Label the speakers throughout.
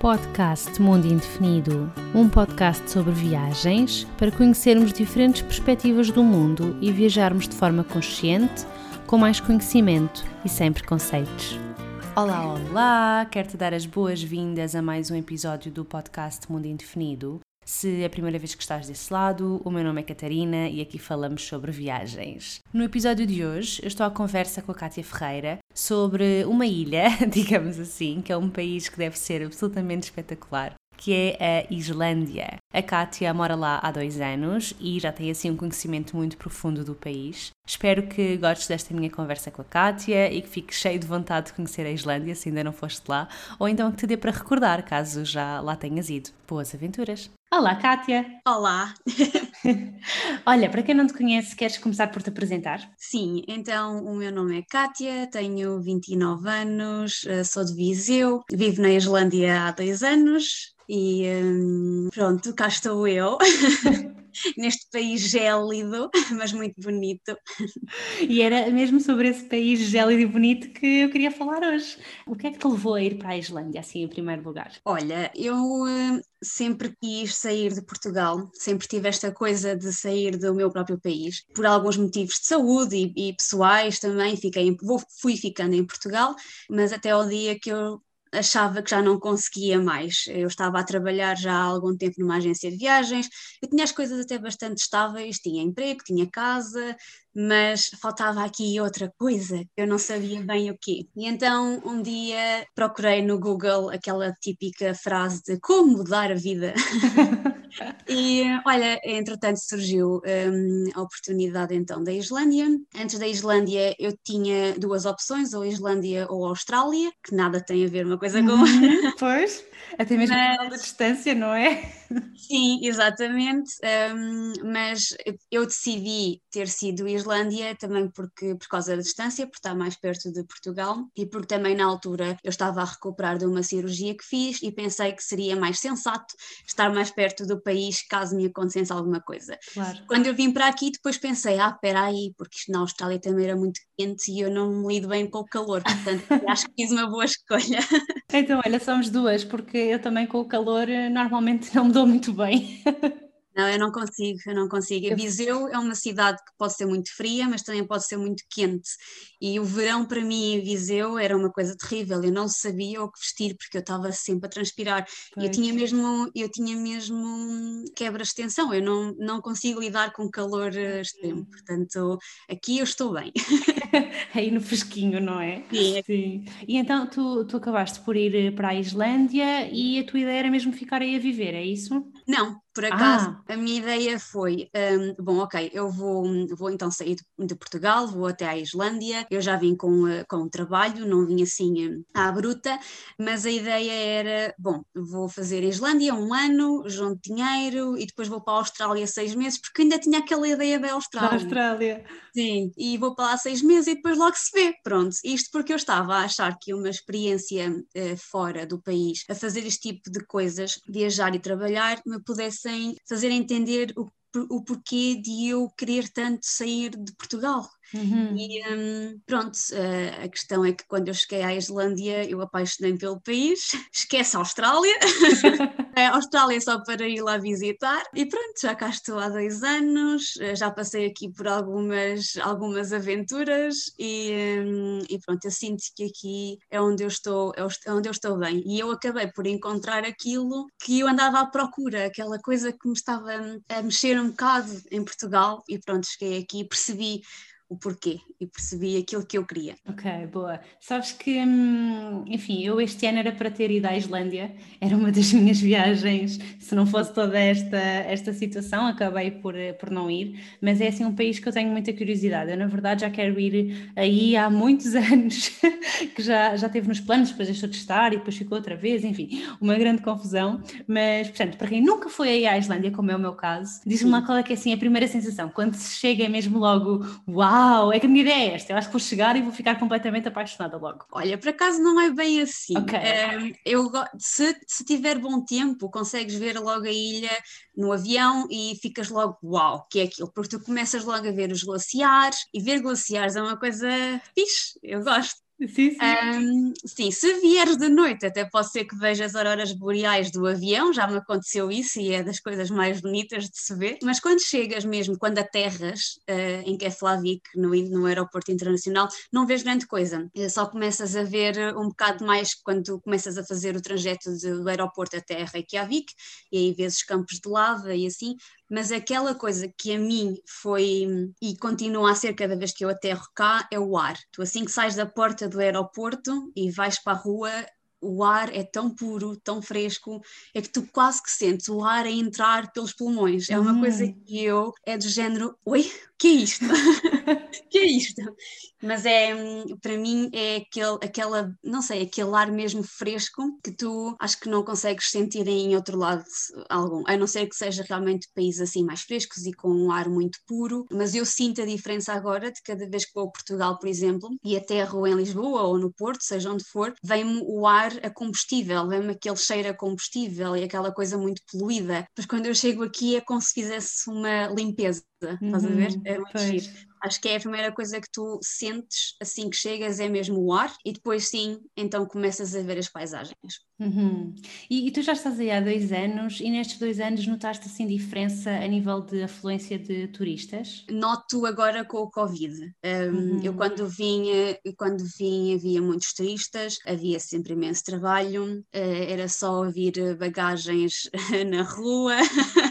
Speaker 1: Podcast Mundo Indefinido, um podcast sobre viagens para conhecermos diferentes perspectivas do mundo e viajarmos de forma consciente, com mais conhecimento e sem preconceitos. Olá, olá! Quero-te dar as boas-vindas a mais um episódio do podcast Mundo Indefinido. Se é a primeira vez que estás desse lado, o meu nome é Catarina e aqui falamos sobre viagens. No episódio de hoje, eu estou à conversa com a Kátia Ferreira sobre uma ilha, digamos assim, que é um país que deve ser absolutamente espetacular que é a Islândia. A Kátia mora lá há dois anos e já tem assim um conhecimento muito profundo do país. Espero que gostes desta minha conversa com a Kátia e que fiques cheio de vontade de conhecer a Islândia se ainda não foste lá, ou então que te dê para recordar caso já lá tenhas ido. Boas aventuras! Olá, Kátia!
Speaker 2: Olá!
Speaker 1: Olha, para quem não te conhece, queres começar por te apresentar?
Speaker 2: Sim, então o meu nome é Kátia, tenho 29 anos, eh, sou de Viseu, vivo na Islândia há dois anos, e hum, pronto, cá estou eu, neste país gélido, mas muito bonito.
Speaker 1: E era mesmo sobre esse país gélido e bonito que eu queria falar hoje. O que é que te levou a ir para a Islândia, assim, em primeiro lugar?
Speaker 2: Olha, eu hum, sempre quis sair de Portugal, sempre tive esta coisa de sair do meu próprio país, por alguns motivos de saúde e, e pessoais também, fiquei, vou, fui ficando em Portugal, mas até ao dia que eu achava que já não conseguia mais. Eu estava a trabalhar já há algum tempo numa agência de viagens, eu tinha as coisas até bastante estáveis, tinha emprego, tinha casa, mas faltava aqui outra coisa, eu não sabia bem o quê. E então um dia procurei no Google aquela típica frase de como mudar a vida. e olha, entretanto surgiu um, a oportunidade então da Islândia. Antes da Islândia eu tinha duas opções, ou Islândia ou Austrália, que nada tem a ver uma coisa com outra.
Speaker 1: Uhum, pois, até mesmo mas... a distância, não é?
Speaker 2: Sim, exatamente. Um, mas eu decidi ter sido Islândia também porque por causa da distância, por estar mais perto de Portugal e porque também na altura eu estava a recuperar de uma cirurgia que fiz e pensei que seria mais sensato estar mais perto do país caso me acontecesse alguma coisa.
Speaker 1: Claro.
Speaker 2: Quando eu vim para aqui depois pensei, ah, espera aí, porque isto na Austrália também era muito quente e eu não me lido bem com o calor, portanto acho que fiz uma boa escolha.
Speaker 1: Então, olha, somos duas, porque eu também com o calor eh, normalmente não me dou muito bem.
Speaker 2: Não, eu não consigo, eu não consigo. Viseu é uma cidade que pode ser muito fria, mas também pode ser muito quente. E o verão para mim em Viseu era uma coisa terrível. Eu não sabia o que vestir porque eu estava sempre a transpirar. Pois. Eu tinha mesmo, eu tinha mesmo quebras de tensão. Eu não, não consigo lidar com calor eh, extremo. Portanto, aqui eu estou bem.
Speaker 1: Aí no fresquinho, não é?
Speaker 2: Sim.
Speaker 1: Sim. E então tu, tu acabaste por ir eh, para a Islândia e a tua ideia era mesmo ficar aí a viver, é isso?
Speaker 2: Não, por acaso, ah. a minha ideia foi: um, bom, ok, eu vou, vou então sair de, de, Portugal, vou até à Islândia. Eu já vim com, uh, com trabalho, não vim assim um, à bruta, mas a ideia era: bom, vou fazer a Islândia um ano, junto dinheiro e depois vou para a Austrália seis meses, porque ainda tinha aquela ideia da Austrália.
Speaker 1: Da Austrália.
Speaker 2: Sim, e vou para lá seis meses e depois logo se vê. Pronto, isto porque eu estava a achar que uma experiência uh, fora do país, a fazer este tipo de coisas, viajar e trabalhar, me pudessem fazer entender o, o porquê de eu querer tanto sair de Portugal.
Speaker 1: Uhum.
Speaker 2: E um, pronto, uh, a questão é que quando eu cheguei à Islândia eu apaixonei pelo país, esquece a Austrália, a Austrália é só para ir lá visitar. E pronto, já cá estou há dois anos, uh, já passei aqui por algumas, algumas aventuras e, um, e pronto, eu sinto que aqui é onde eu estou, é onde eu estou bem. E eu acabei por encontrar aquilo que eu andava à procura, aquela coisa que me estava a mexer um bocado em Portugal. E pronto, cheguei aqui e percebi o porquê e percebi aquilo que eu queria.
Speaker 1: Ok, boa. Sabes que, hum, enfim, eu este ano era para ter ido à Islândia, era uma das minhas viagens, se não fosse toda esta, esta situação, acabei por, por não ir, mas é assim um país que eu tenho muita curiosidade. Eu, na verdade, já quero ir aí há muitos anos, que já, já teve nos planos, depois deixou de estar e depois ficou outra vez, enfim, uma grande confusão. Mas, portanto, para quem nunca foi aí à Islândia, como é o meu caso, diz-me lá qual é que é assim a primeira sensação, quando se chega é mesmo logo, uau! Uau, é que a minha ideia é esta, eu acho que vou chegar e vou ficar completamente apaixonada logo.
Speaker 2: Olha, por acaso não é bem assim.
Speaker 1: Okay.
Speaker 2: Um, eu, se, se tiver bom tempo, consegues ver logo a ilha no avião e ficas logo, uau, que é aquilo, porque tu começas logo a ver os glaciares e ver glaciares é uma coisa fixe, eu gosto.
Speaker 1: Sim, sim.
Speaker 2: Um, sim, se vieres de noite, até pode ser que vejas auroras boreais do avião, já me aconteceu isso e é das coisas mais bonitas de se ver. Mas quando chegas mesmo, quando aterras uh, em Keflavik, no, no aeroporto internacional, não vês grande coisa. Eh, só começas a ver um bocado mais quando começas a fazer o trajeto do aeroporto até Reykjavik, e aí vês os campos de lava e assim, mas aquela coisa que a mim foi e continua a ser cada vez que eu aterro cá é o ar. Tu assim que sais da porta do aeroporto e vais para a rua, o ar é tão puro, tão fresco, é que tu quase que sentes o ar a entrar pelos pulmões. É uma hum. coisa que eu é do género, oi, que é isto? que é isto? Mas é, para mim, é aquele, aquela, não sei, aquele ar mesmo fresco que tu acho que não consegues sentir em outro lado algum, a não ser que seja realmente países assim mais frescos e com um ar muito puro, mas eu sinto a diferença agora de cada vez que vou a Portugal, por exemplo, e aterro em Lisboa ou no Porto, seja onde for, vem-me o ar a combustível, vem-me aquele cheiro a combustível e aquela coisa muito poluída. Mas quando eu chego aqui é como se fizesse uma limpeza estás a ver? É muito giro. Acho que é a primeira coisa que tu sentes assim que chegas é mesmo o ar e depois sim, então começas a ver as paisagens.
Speaker 1: Uhum. E, e, tu já estás aí há dois anos e nestes dois anos notaste assim diferença a nível de afluência de turistas?
Speaker 2: Noto agora com o Covid. Um, uhum. Eu quando vinha, quando vim havia muitos turistas, havia sempre imenso trabalho, uh, era só ouvir bagagens na rua.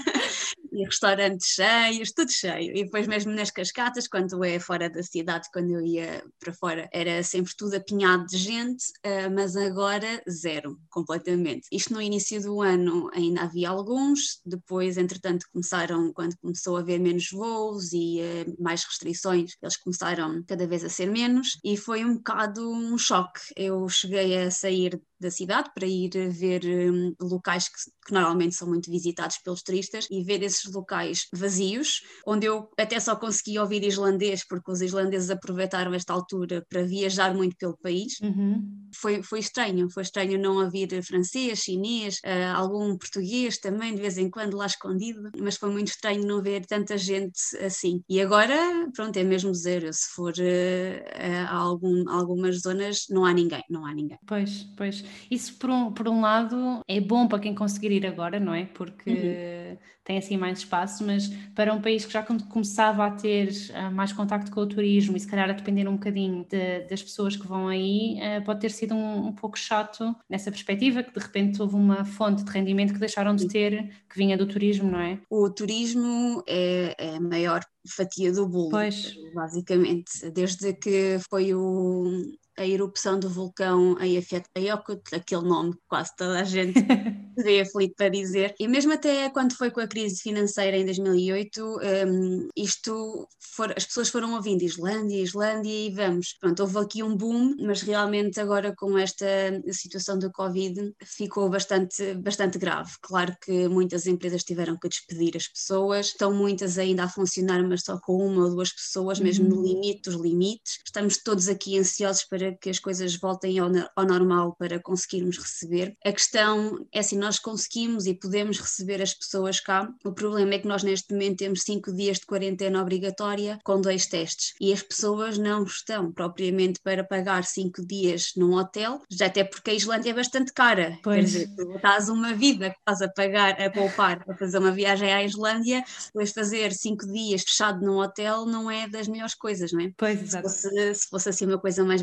Speaker 2: e restaurantes cheios, tudo cheio. E depois mesmo nas cascatas, quando é fora da cidade, quando eu ia para fora, era sempre tudo apinhado de gente, uh, mas agora zero, completamente. Isto no início do ano ainda havia alguns, depois entretanto começaram, quando começou a haver menos voos e uh, mais restrições, eles começaram cada vez a ser menos e foi um bocado um choque. Eu cheguei a sair da cidade para ir ver um, locais que, que, normalmente são muito visitados pelos turistas e ver esses locais vazios, onde eu até só conseguia ouvir islandês, porque os islandeses aproveitaram esta altura para viajar muito pelo país. Uhum. Foi, foi estranho, foi estranho não ouvir francês, chinês, uh, algum português também, de vez em quando lá escondido, mas foi muito estranho não ver tanta gente assim. E agora, pronto, é mesmo zero. Se for uh, a algum, algumas zonas, não há ninguém, não há ninguém.
Speaker 1: Pois, pois. Isso, por um, por um lado, é bom para quem conseguir ir agora, não é? Porque uhum. tem assim mais espaço, mas para um país que já começava a ter uh, mais contacto com o turismo e se calhar a depender um bocadinho de, das pessoas que vão aí, uh, pode ter sido um, um, pouco chato nessa perspectiva, que de repente houve uma fonte de rendimento que deixaram de ter, que vinha do turismo, não é?
Speaker 2: O turismo é, é a maior fatia do bolo, pois. basicamente, desde que foi o a erupção do vulcão Eyjafjallajökull, aquele nome que quase toda a gente veio aflito para dizer, e mesmo até quando foi com a crise financeira em 2008, um, isto for, as pessoas foram ouvindo Islândia, Islândia e vamos, pronto, houve aqui um boom, mas realmente agora com esta situação do Covid ficou bastante, bastante grave. Claro que muitas empresas tiveram que despedir as pessoas, estão muitas ainda a funcionar, mas só com uma ou duas pessoas, mesmo uhum. no limite dos limites. Estamos todos aqui ansiosos para que as coisas voltem ao, ao, normal para conseguirmos receber. A questão é se nós conseguimos e podemos receber as pessoas cá. O problema é que nós neste momento temos cinco dias de quarentena obrigatória com dois testes e as pessoas não estão propriamente para pagar cinco dias num hotel, já até porque a Islândia é bastante cara. Pois. Quer dizer, tu estás uma vida que estás a pagar, a poupar para fazer uma viagem à Islândia, depois fazer cinco dias fechado num hotel não é das melhores coisas, não é?
Speaker 1: Pois, exato.
Speaker 2: Se fosse, se fosse assim uma coisa mais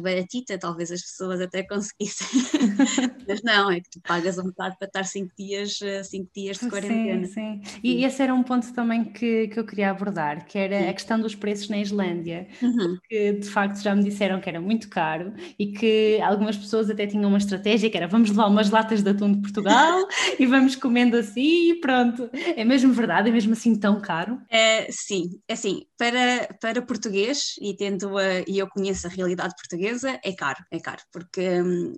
Speaker 2: talvez as pessoas até conseguissem. Mas não, é que tu pagas um bocado para estar cinco dias, eh, cinco dias de quarentena.
Speaker 1: Sim, sim. E esse era um ponto também que, que eu queria abordar, que era sim. a questão dos preços na Islândia, uhum. que de facto já me disseram que era muito caro e que algumas pessoas até tinham uma estratégia que era vamos levar umas latas de atum de Portugal e vamos comendo assim e pronto. É mesmo verdade? É mesmo assim tão caro?
Speaker 2: É, sim, é assim, para, para português, e tendo a, e eu conheço a realidade portuguesa, é caro, é caro, porque hum,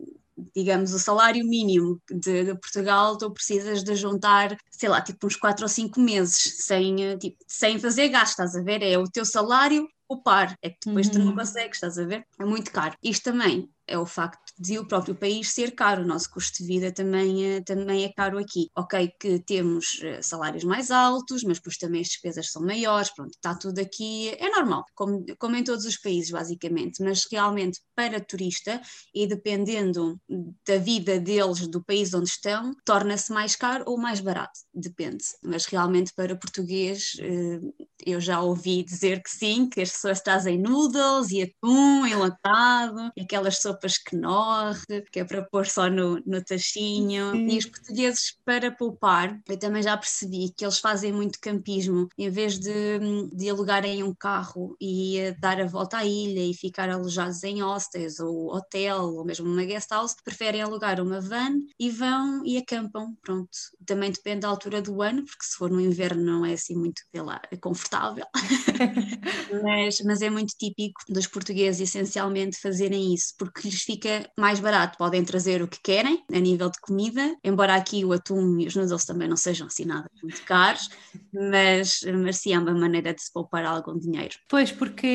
Speaker 2: digamos, o salário mínimo de, de, Portugal, tu precisas de juntar, sei lá, tipo uns 4 ou 5 meses sem, eh, tipo, sem fazer gasto, estás a ver? É o teu salário o par, é que depois uhum. tu não uhum. consegues, estás a ver? É muito caro. Isto também é o facto de o próprio país ser caro, o nosso custo de vida também, é, também é caro aqui. Ok, que temos eh, salários mais altos, mas depois também as despesas são maiores, pronto, está tudo aqui, é normal, como, como em todos os países, basicamente, mas realmente para turista e dependendo da vida deles, do país onde estão, torna-se mais caro ou mais barato, depende. Mas realmente para português, eh, eu já ouvi dizer que sim, que as pessoas trazem noodles e atum enlatado, e aquelas sopas que norre, que é para pôr só no, no tachinho. Sim. E os portugueses, para poupar, eu também já percebi que eles fazem muito campismo, em vez de, de alugarem um carro e dar a volta à ilha e ficar alojados em hostels ou hotel ou mesmo numa guest house, preferem alugar uma van e vão e acampam, pronto. Também depende da altura do ano, porque se for no inverno não é assim muito, lá, confortável. mas, mas é muito típico dos portugueses essencialmente fazerem isso, porque lhes fica mais barato. Podem trazer o que querem a nível de comida, embora aqui o atum e os noodles também não sejam assim nada muito caros, mas, mas sim é uma maneira de se poupar algum dinheiro.
Speaker 1: Pois, porque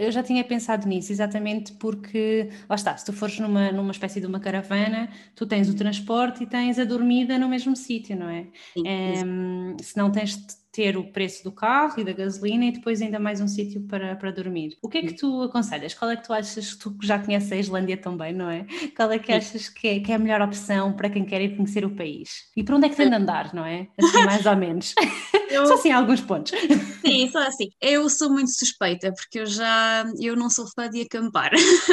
Speaker 1: eu já tinha pensado nisso, exatamente porque, lá está, se tu fores numa, numa espécie de uma caravana, tu tens o transporte e tens a dormida no mesmo sítio, não é? Sim, é se não tens ter o preço do carro e da gasolina e depois ainda mais um sítio para, para dormir. O que é que tu aconselhas? Qual é que tu achas, tu que já conheces a Islândia também, não é? Qual é que achas que é, que é a melhor opção para quem quer ir conhecer o país? E para onde é que tem de andar, não é? Assim, mais ou menos. Eu... Só assim alguns pontos.
Speaker 2: Sim, só assim. Eu sou muito suspeita porque eu já, eu não sou fã de acampar.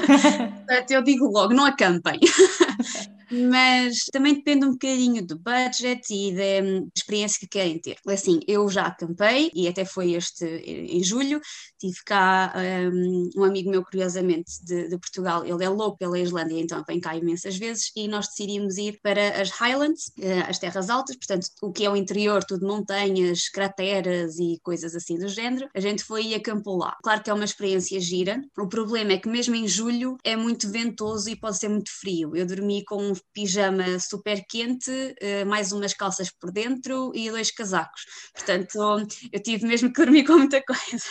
Speaker 2: Portanto, eu digo logo, não acampem mas também depende um bocadinho do budget e da experiência que querem ter. Assim, eu já acampei e até foi este em julho, tive cá um, um amigo meu, curiosamente, de, de, Portugal, ele é louco pela Islândia, então vem cá imensas vezes e nós decidimos ir para as Highlands, eh, as terras altas, portanto, o que é o interior, tudo montanhas, crateras e coisas assim do género. A gente foi e acampou lá. Claro que é uma experiência gira, o problema é que mesmo em julho é muito ventoso e pode ser muito frio. Eu dormi com um pijama super quente, uh, mais umas calças por dentro e dois casacos. Portanto, eu tive mesmo que dormir com muita coisa.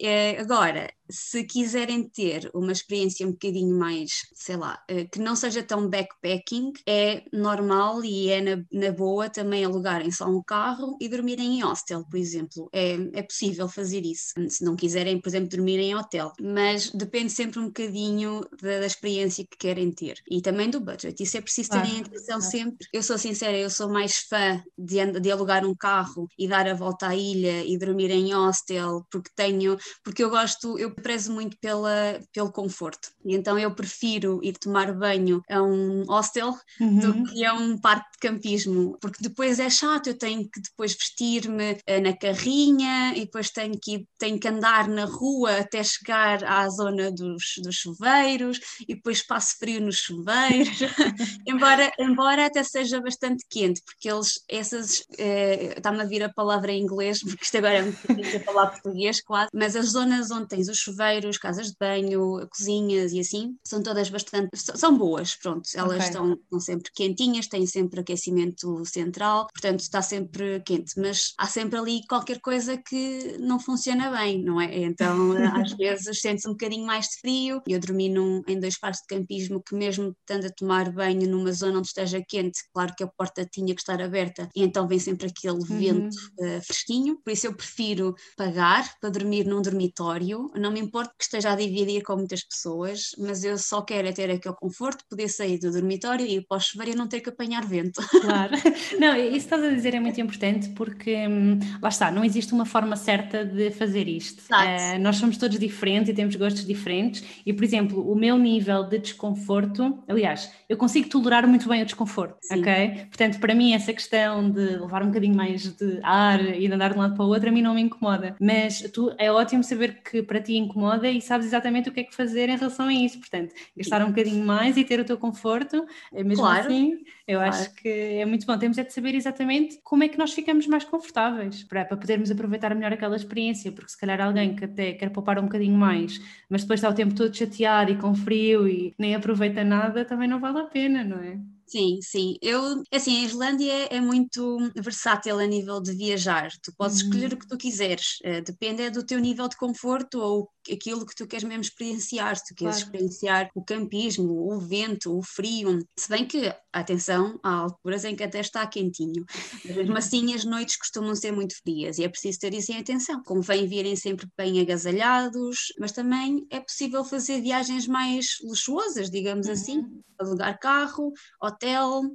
Speaker 2: é, agora, se quiserem ter uma experiência um bocadinho mais, sei lá, uh, que não seja tão backpacking, é normal e é na, na boa também alugarem só um carro e dormirem em hostel, por exemplo. É, é possível fazer isso. Se não quiserem, por exemplo, dormir em hotel. Mas depende sempre um bocadinho da, da experiência que querem ter e também do budget. Isso é preciso terem ah, atenção ah. sempre. Eu sou sincera, eu sou mais fã de, de alugar um carro e dar a volta à ilha e dormir em hostel, porque tenho, porque eu gosto, eu prezo muito pela, pelo conforto. E então eu prefiro ir tomar banho a um hostel uhum. do que a um parque de campismo, porque depois é chato, eu tenho que depois vestir-me uh, na carrinha e depois tenho que, tenho que andar na rua até chegar à zona dos, dos chuveiros e depois passo frio nos chuveiros. embora, embora até seja bastante quente, porque eles, essas, eh, está-me a vir a palavra em inglês, porque isto agora é muito difícil falar português quase, mas as zonas onde tens os chuveiros, casas de banho, cozinhas e assim, são todas bastante, são boas, pronto, elas okay. estão, estão sempre quentinhas, têm sempre aquecimento central, portanto está sempre quente, mas há sempre ali qualquer coisa que não funciona bem, não é? Então às vezes sente-se um bocadinho mais de frio, eu dormi num, em dois parques de campismo que mesmo estando a tomar banho numa zona onde esteja quente, claro que a porta tinha que estar aberta e então vem sempre aquele uhum. vento uh, fresquinho, por isso eu prefiro pagar para dormir num dormitório, não me importa que esteja a dividir com muitas pessoas, mas eu só quero é ter aquele conforto, poder sair do dormitório e o chuveiro e não ter que apanhar vento.
Speaker 1: Claro, não, isso que estás a dizer é muito importante porque hum, lá está, não existe uma forma certa de fazer isto. Uh, nós somos todos diferentes e temos gostos diferentes e, por exemplo, o meu nível de desconforto, aliás, eu consigo tolerar muito bem o desconforto, Sim. ok? Portanto, para mim, essa questão de levar um bocadinho mais de ar e de andar de um lado para o outro, a mim não me incomoda. Mas tu, é ótimo saber que para ti incomoda e sabes exatamente o que é que fazer em relação a isso. Portanto, gastar um bocadinho mais e ter o teu conforto, é mesmo claro. assim, eu claro. acho que é muito bom. Temos é de saber exatamente como é que nós ficamos mais confortáveis para, para podermos aproveitar melhor aquela experiência, porque se calhar alguém que até quer poupar um bocadinho mais, mas depois está o tempo todo chateado e com frio e nem aproveita nada, também não vale a pena, não é?
Speaker 2: Sim, sim. Eu, assim, a Islândia é, muito versátil a nível de viajar. Tu podes uhum. escolher o que tu quiseres, uh, depende é do teu nível de conforto ou aquilo que tu queres mesmo experienciar. Se tu queres claro. experienciar o campismo, o vento, o frio. Se bem que, atenção, há alturas em que até está quentinho. Mas mesmo assim, as noites costumam ser muito frias e é preciso ter isso em atenção. Convém virem sempre bem agasalhados, mas também é possível fazer viagens mais luxuosas, digamos assim. uhum. assim. Alugar carro, hotel,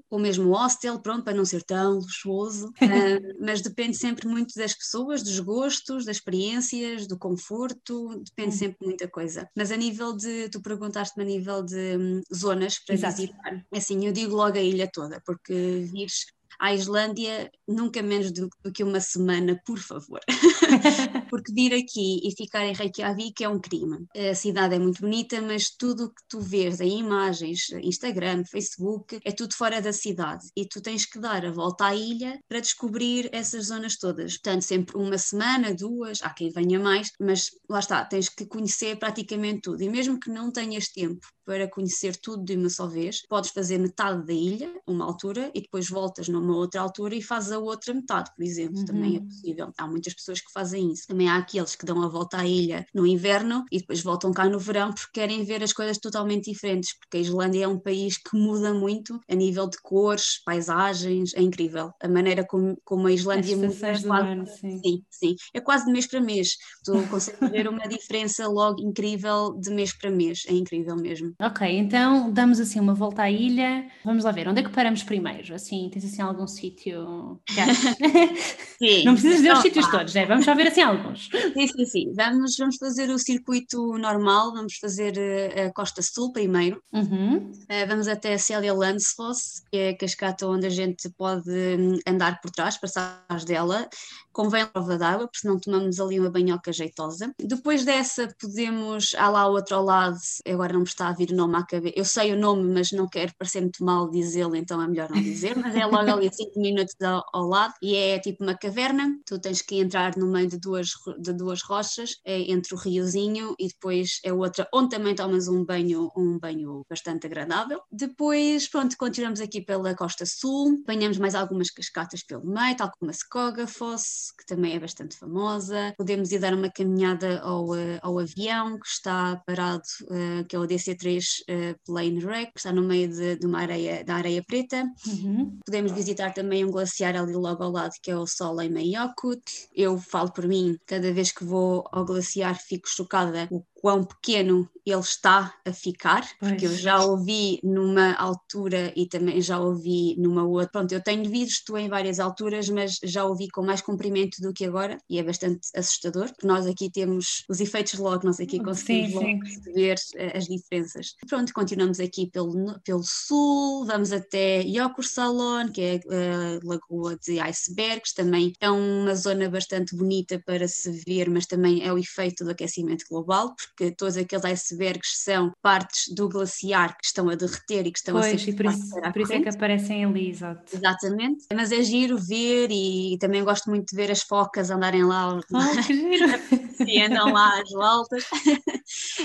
Speaker 2: ou mesmo hostel, pronto, para não ser tão luxuoso. uh, mas depende sempre muito das pessoas, dos gostos, das experiências, do conforto, depende uhum. sempre muita coisa. Mas a nível de, tu perguntaste-me a nível de um, zonas para Exato. visitar, assim, eu digo logo a ilha toda, porque vires à Islândia nunca menos do, do, que uma semana, por favor. Porque vir aqui e ficar em Reykjavik é um crime. A cidade é muito bonita, mas tudo o que tu vês em imagens, Instagram, Facebook, é tudo fora da cidade. E tu tens que dar a volta à ilha para descobrir essas zonas todas. Portanto, sempre uma semana, duas, há quem venha mais, mas lá está, tens que conhecer praticamente tudo. E mesmo que não tenhas tempo para conhecer tudo de uma só vez, podes fazer metade da ilha, uma altura, e depois voltas numa outra altura e fazes a outra metade, por exemplo, uhum. também é uhum. possível. Há muitas pessoas que fazem isso. Também há aqueles que dão a volta à ilha no inverno e depois voltam cá no verão porque querem ver as coisas totalmente diferentes, porque a Islândia é um país que muda muito a nível de cores, paisagens, é incrível. A maneira como, como a Islândia muda.
Speaker 1: Ano, sim.
Speaker 2: sim, sim. É quase de mês para mês. Tu consegues ver uma diferença logo incrível de mês para mês. É incrível mesmo.
Speaker 1: Ok, então damos assim uma volta à ilha. Vamos lá ver, onde é que paramos primeiro? Assim, tens assim algum sítio Sim. Não precisas ver os sítios todos, né? Vamos só ver assim alguns.
Speaker 2: Sim, sim, sim. Vamos, vamos fazer o circuito normal, vamos fazer eh, a Costa Sul primeiro. Uhum. Uh, vamos até a Célia Landsfoss, que é a cascata onde a gente pode hum, andar por trás, passar dela. Convém prova d'água, porque senão tomamos ali uma banhoca jeitosa. Depois dessa, podemos. Há lá outro ao lado, agora não me está a vir o nome à cabeça. Eu sei o nome, mas não quero parecer muito mal dizê-lo, então é melhor não dizer. Mas é logo ali a 5 minutos ao, lado e é tipo uma caverna. Tu tens que entrar no meio de duas, de duas rochas, é entre o riozinho e depois é outra, onde também tomas um banho, um banho bastante agradável. Depois, pronto, continuamos aqui pela costa sul, apanhamos mais algumas cascatas pelo meio, tal como a Skogafoss, que também é bastante famosa. Podemos ir dar uma caminhada ao, eh, ao avião que está parado, uh, que é o DC-3 uh, eh, Wreck, que está no meio de, de uma areia, da areia preta. Uhum. Podemos visitar também um glaciar ali logo ao lado, que é o Soleimayokut. Eu falo por mim, cada vez que vou ao glaciar fico chocada o quão pequeno ele está a ficar, porque eu já ouvi numa altura e também já ouvi numa outra. Pronto, eu tenho visto em várias alturas, mas já ouvi com mais comprimento do que agora e é bastante assustador, porque nós aqui temos os efeitos logo, nós aqui conseguimos sim, logo perceber eh, as diferenças. Pronto, continuamos aqui pelo, pelo sul, vamos até Yokursalon, que é a eh, lagoa de icebergs, também é uma zona bastante bonita para se ver, mas também é o efeito do aquecimento global, porque todos aqueles icebergs são partes do glaciar que estão a derreter e que estão
Speaker 1: pois,
Speaker 2: a ser
Speaker 1: por isso, por isso é que aparecem ali, exato.
Speaker 2: Exatamente, mas é giro ver e também gosto muito de ver as focas andarem lá.
Speaker 1: Oh, que giro!
Speaker 2: e andam lá às voltas.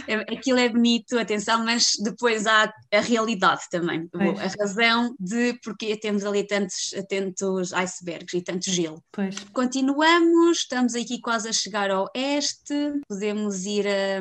Speaker 2: É, aquilo é bonito, atenção, mas depois há a realidade também, pois. a razão de porque temos ali tantos, tantos icebergs e tanto gelo.
Speaker 1: Pois.
Speaker 2: Continuamos, estamos aqui quase a chegar ao oeste, podemos ir a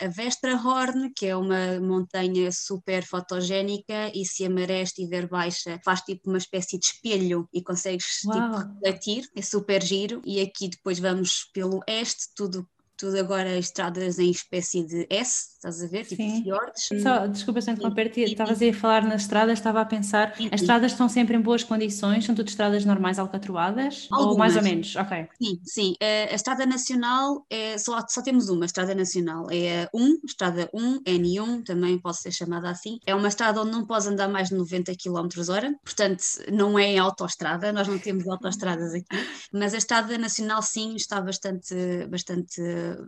Speaker 2: a Vestrahorn, que é uma montanha super fotogénica, e se a maré estiver baixa, faz tipo uma espécie de espelho e consegues tipo, Uau. tipo refletir, é super giro. E aqui depois vamos pelo oeste, tudo tudo agora estradas em espécie de S, estás a ver? Tipo Sim. fiordes.
Speaker 1: Só, desculpa se interromper, estavas a falar nas estradas, estava a pensar, as estradas estão sempre em boas condições, são tudo estradas normais alcatroadas? Algumas. Ou mais ou menos? Ok.
Speaker 2: Sim, sim. A, a estrada nacional, é, só, só temos uma estrada nacional, é a 1, estrada 1, N1, também pode ser chamada assim. É uma estrada onde não podes andar mais de 90 km hora, portanto não é em autoestrada, nós não temos autoestradas aqui, mas a estrada nacional sim está bastante, bastante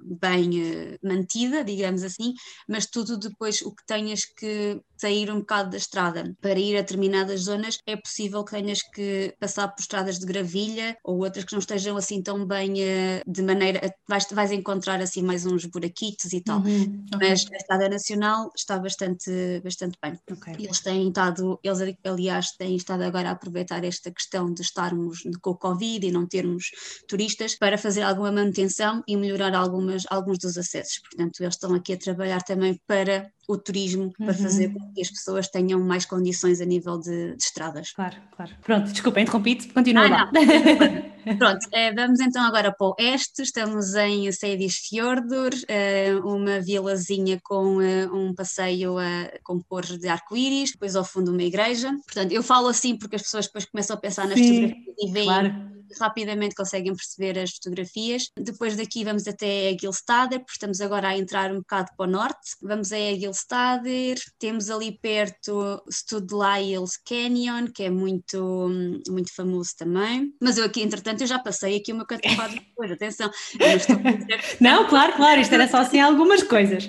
Speaker 2: bem mantida, digamos assim, mas tudo depois o que tenhas que sair um bocado da estrada para ir a determinadas zonas, é possível que tenhas que passar por estradas de gravilha ou outras que não estejam assim tão bem de maneira. Vais, vais encontrar assim mais uns buraquitos e tal. Uhum, okay. Mas a estrada nacional está bastante, bastante bem. Okay. Eles têm estado, eles aliás têm estado agora a aproveitar esta questão de estarmos com o Covid e não termos turistas para fazer alguma manutenção e melhorar algumas, alguns dos acessos. Portanto, eles estão aqui a trabalhar também para o turismo uhum. para fazer com que as pessoas tenham mais condições a nível de, de estradas.
Speaker 1: Claro, claro. Pronto, desculpa, interrompi-te, continua ah, lá.
Speaker 2: Pronto, é, vamos então agora para o oeste, estamos em Seidisfjordur, é, uma vilazinha com é, um passeio com cores de arco-íris, depois ao fundo uma igreja. Portanto, eu falo assim porque as pessoas depois começam a pensar nas Sim, fotografias e veem claro rapidamente conseguem perceber as fotografias. Depois daqui vamos até a Gilstader, porque estamos agora a entrar um bocado para o norte. Vamos a Gilstader, temos ali perto Studlyles Canyon, que é muito, muito famoso também. Mas eu aqui, entretanto, eu já passei aqui uma catrafada de coisa, atenção.
Speaker 1: Não, claro, claro, isto era só assim algumas coisas.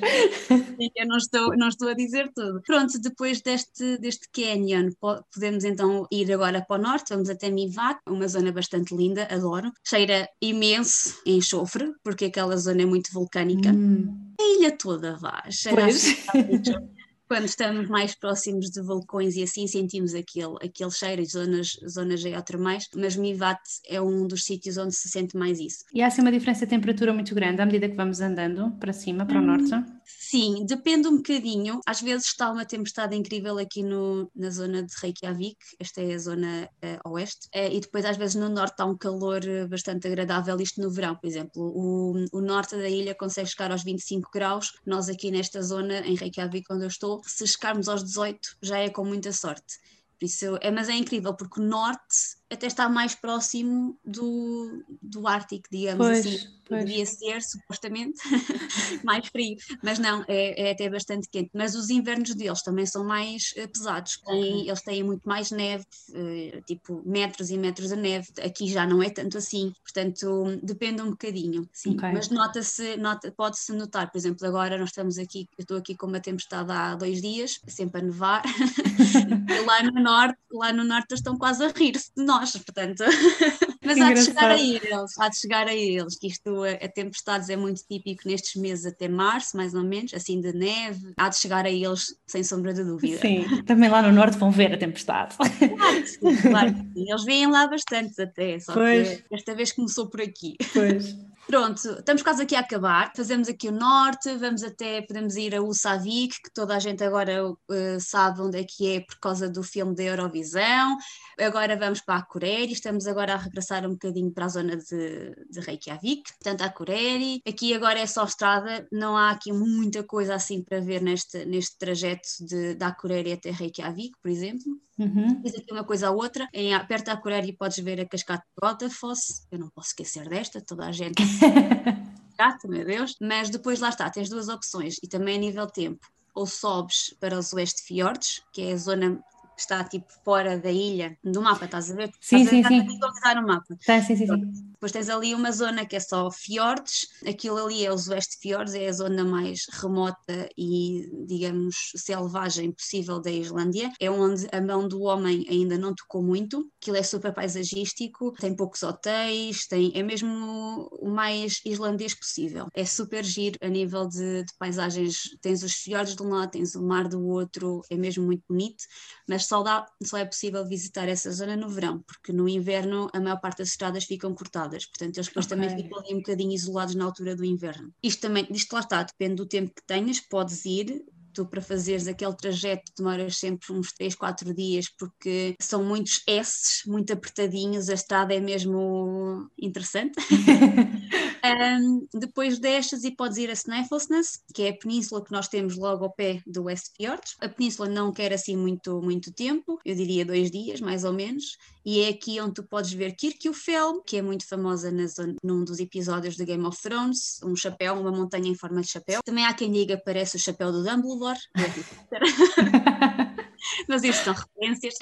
Speaker 2: eu não estou, não estou a dizer tudo. Pronto, depois deste, deste canyon, podemos então ir agora para o norte, vamos até Mivat, uma zona bastante muito linda, adoro. Cheira imenso enxofre, porque aquela zona é muito vulcânica. Hum. A ilha toda vá, cheira quando estamos mais próximos de vulcões e assim sentimos aquele, aquele cheiro, zonas, zonas geotermais, mas Mivat é um dos sítios onde se sente mais isso.
Speaker 1: E há assim uma diferença de temperatura muito grande à medida que vamos andando para cima, para hum, o norte?
Speaker 2: Sim, depende um bocadinho. Às vezes está uma tempestade incrível aqui no, na zona de Reykjavik, esta é a zona uh, oeste, uh, e depois às vezes no norte está um calor eh, bastante agradável, isto no verão, por exemplo. O, o norte da ilha consegue chegar aos 25 graus, nós aqui nesta zona, em Reykjavik, onde eu estou, se chegarmos aos 18 já é com muita sorte. Por isso, é, mas é incrível porque o norte até está mais próximo do, do Ártico, digamos pois, assim. Pois. Devia ser, supostamente, mais frio, mas não, é, é, até bastante quente. Mas os invernos deles também são mais uh, pesados, têm, eles têm muito mais neve, uh, tipo metros e metros de neve. Aqui já não é tanto assim, portanto, depende um bocadinho. Sim. Okay. Mas nota-se, nota, pode-se notar, por exemplo, agora nós estamos aqui, eu estou aqui com uma tempestade há dois dias, sempre a nevar, e lá no norte, lá no norte estão quase a rir-se de nós nós, portanto. Mas há de chegar a eles, há de chegar a eles, que isto, a, a tempestades é muito típico nestes meses até março, mais ou menos, assim de neve, há de chegar a eles sem sombra de dúvida.
Speaker 1: Sim, também lá no norte vão ver a tempestade.
Speaker 2: Claro que sim, claro que sim. Eles vêm lá bastante até, só pois. que esta vez começou por aqui.
Speaker 1: Pois.
Speaker 2: Pronto, estamos quase aqui a acabar. Fazemos aqui o norte, vamos até, podemos ir a Usavik, que toda a gente agora uh, sabe onde é que é por causa do filme da Eurovisão. Agora vamos para a Cureri, estamos agora a regressar um bocadinho para a zona de, de Reykjavik, portanto a Cureri. Aqui agora é só estrada, não há aqui muita coisa assim para ver neste, neste trajeto de, da Cureri até Reykjavik, por exemplo. Uhum. Diz aqui uma coisa à outra, em, perto da Cureri podes ver a cascata de Gotafoss, eu não posso esquecer desta, toda a gente gato, meu Deus, mas depois lá está, tens duas opções e também a nível tempo, ou sobes para os Oeste Fiordes, que é a zona que está tipo fora da ilha do mapa, estás a ver?
Speaker 1: Sim,
Speaker 2: estás
Speaker 1: sim, sim.
Speaker 2: no mapa.
Speaker 1: Tá, sim, sim, sim.
Speaker 2: Depois tens ali uma zona que é só fiordes, aquilo ali é os Oeste Fiordes, é a zona mais remota e, digamos, selvagem possível da Islândia. É onde a mão do homem ainda não tocou muito, aquilo é super paisagístico, tem poucos hotéis, tem, é mesmo o mais islandês possível. É super giro a nível de, de paisagens, tens os fiordes de um lado, tens o mar do outro, é mesmo muito bonito, mas só, dá, só é possível visitar essa zona no verão, porque no inverno a maior parte das estradas ficam cortadas portanto eles depois okay. também ficam ali um bocadinho isolados na altura do inverno. Isto também, isto lá está, depende do tempo que tenhas, podes ir, tu para fazeres aquele trajeto demoras sempre uns 3, 4 dias porque são muitos S's, muito apertadinhos, a estrada é mesmo interessante. um, depois destas e podes ir a Snæfellsnes, que é a península que nós temos logo ao pé do West Fjords. A península não quer assim muito, muito tempo, eu diria dois dias mais ou menos, e é aqui onde tu podes ver Kirkjufell, que é muito famosa na zona, num dos episódios de Game of Thrones, um chapéu, uma montanha em forma de chapéu. Também há quem diga que parece o chapéu do Dumbledore, mas isto são referências.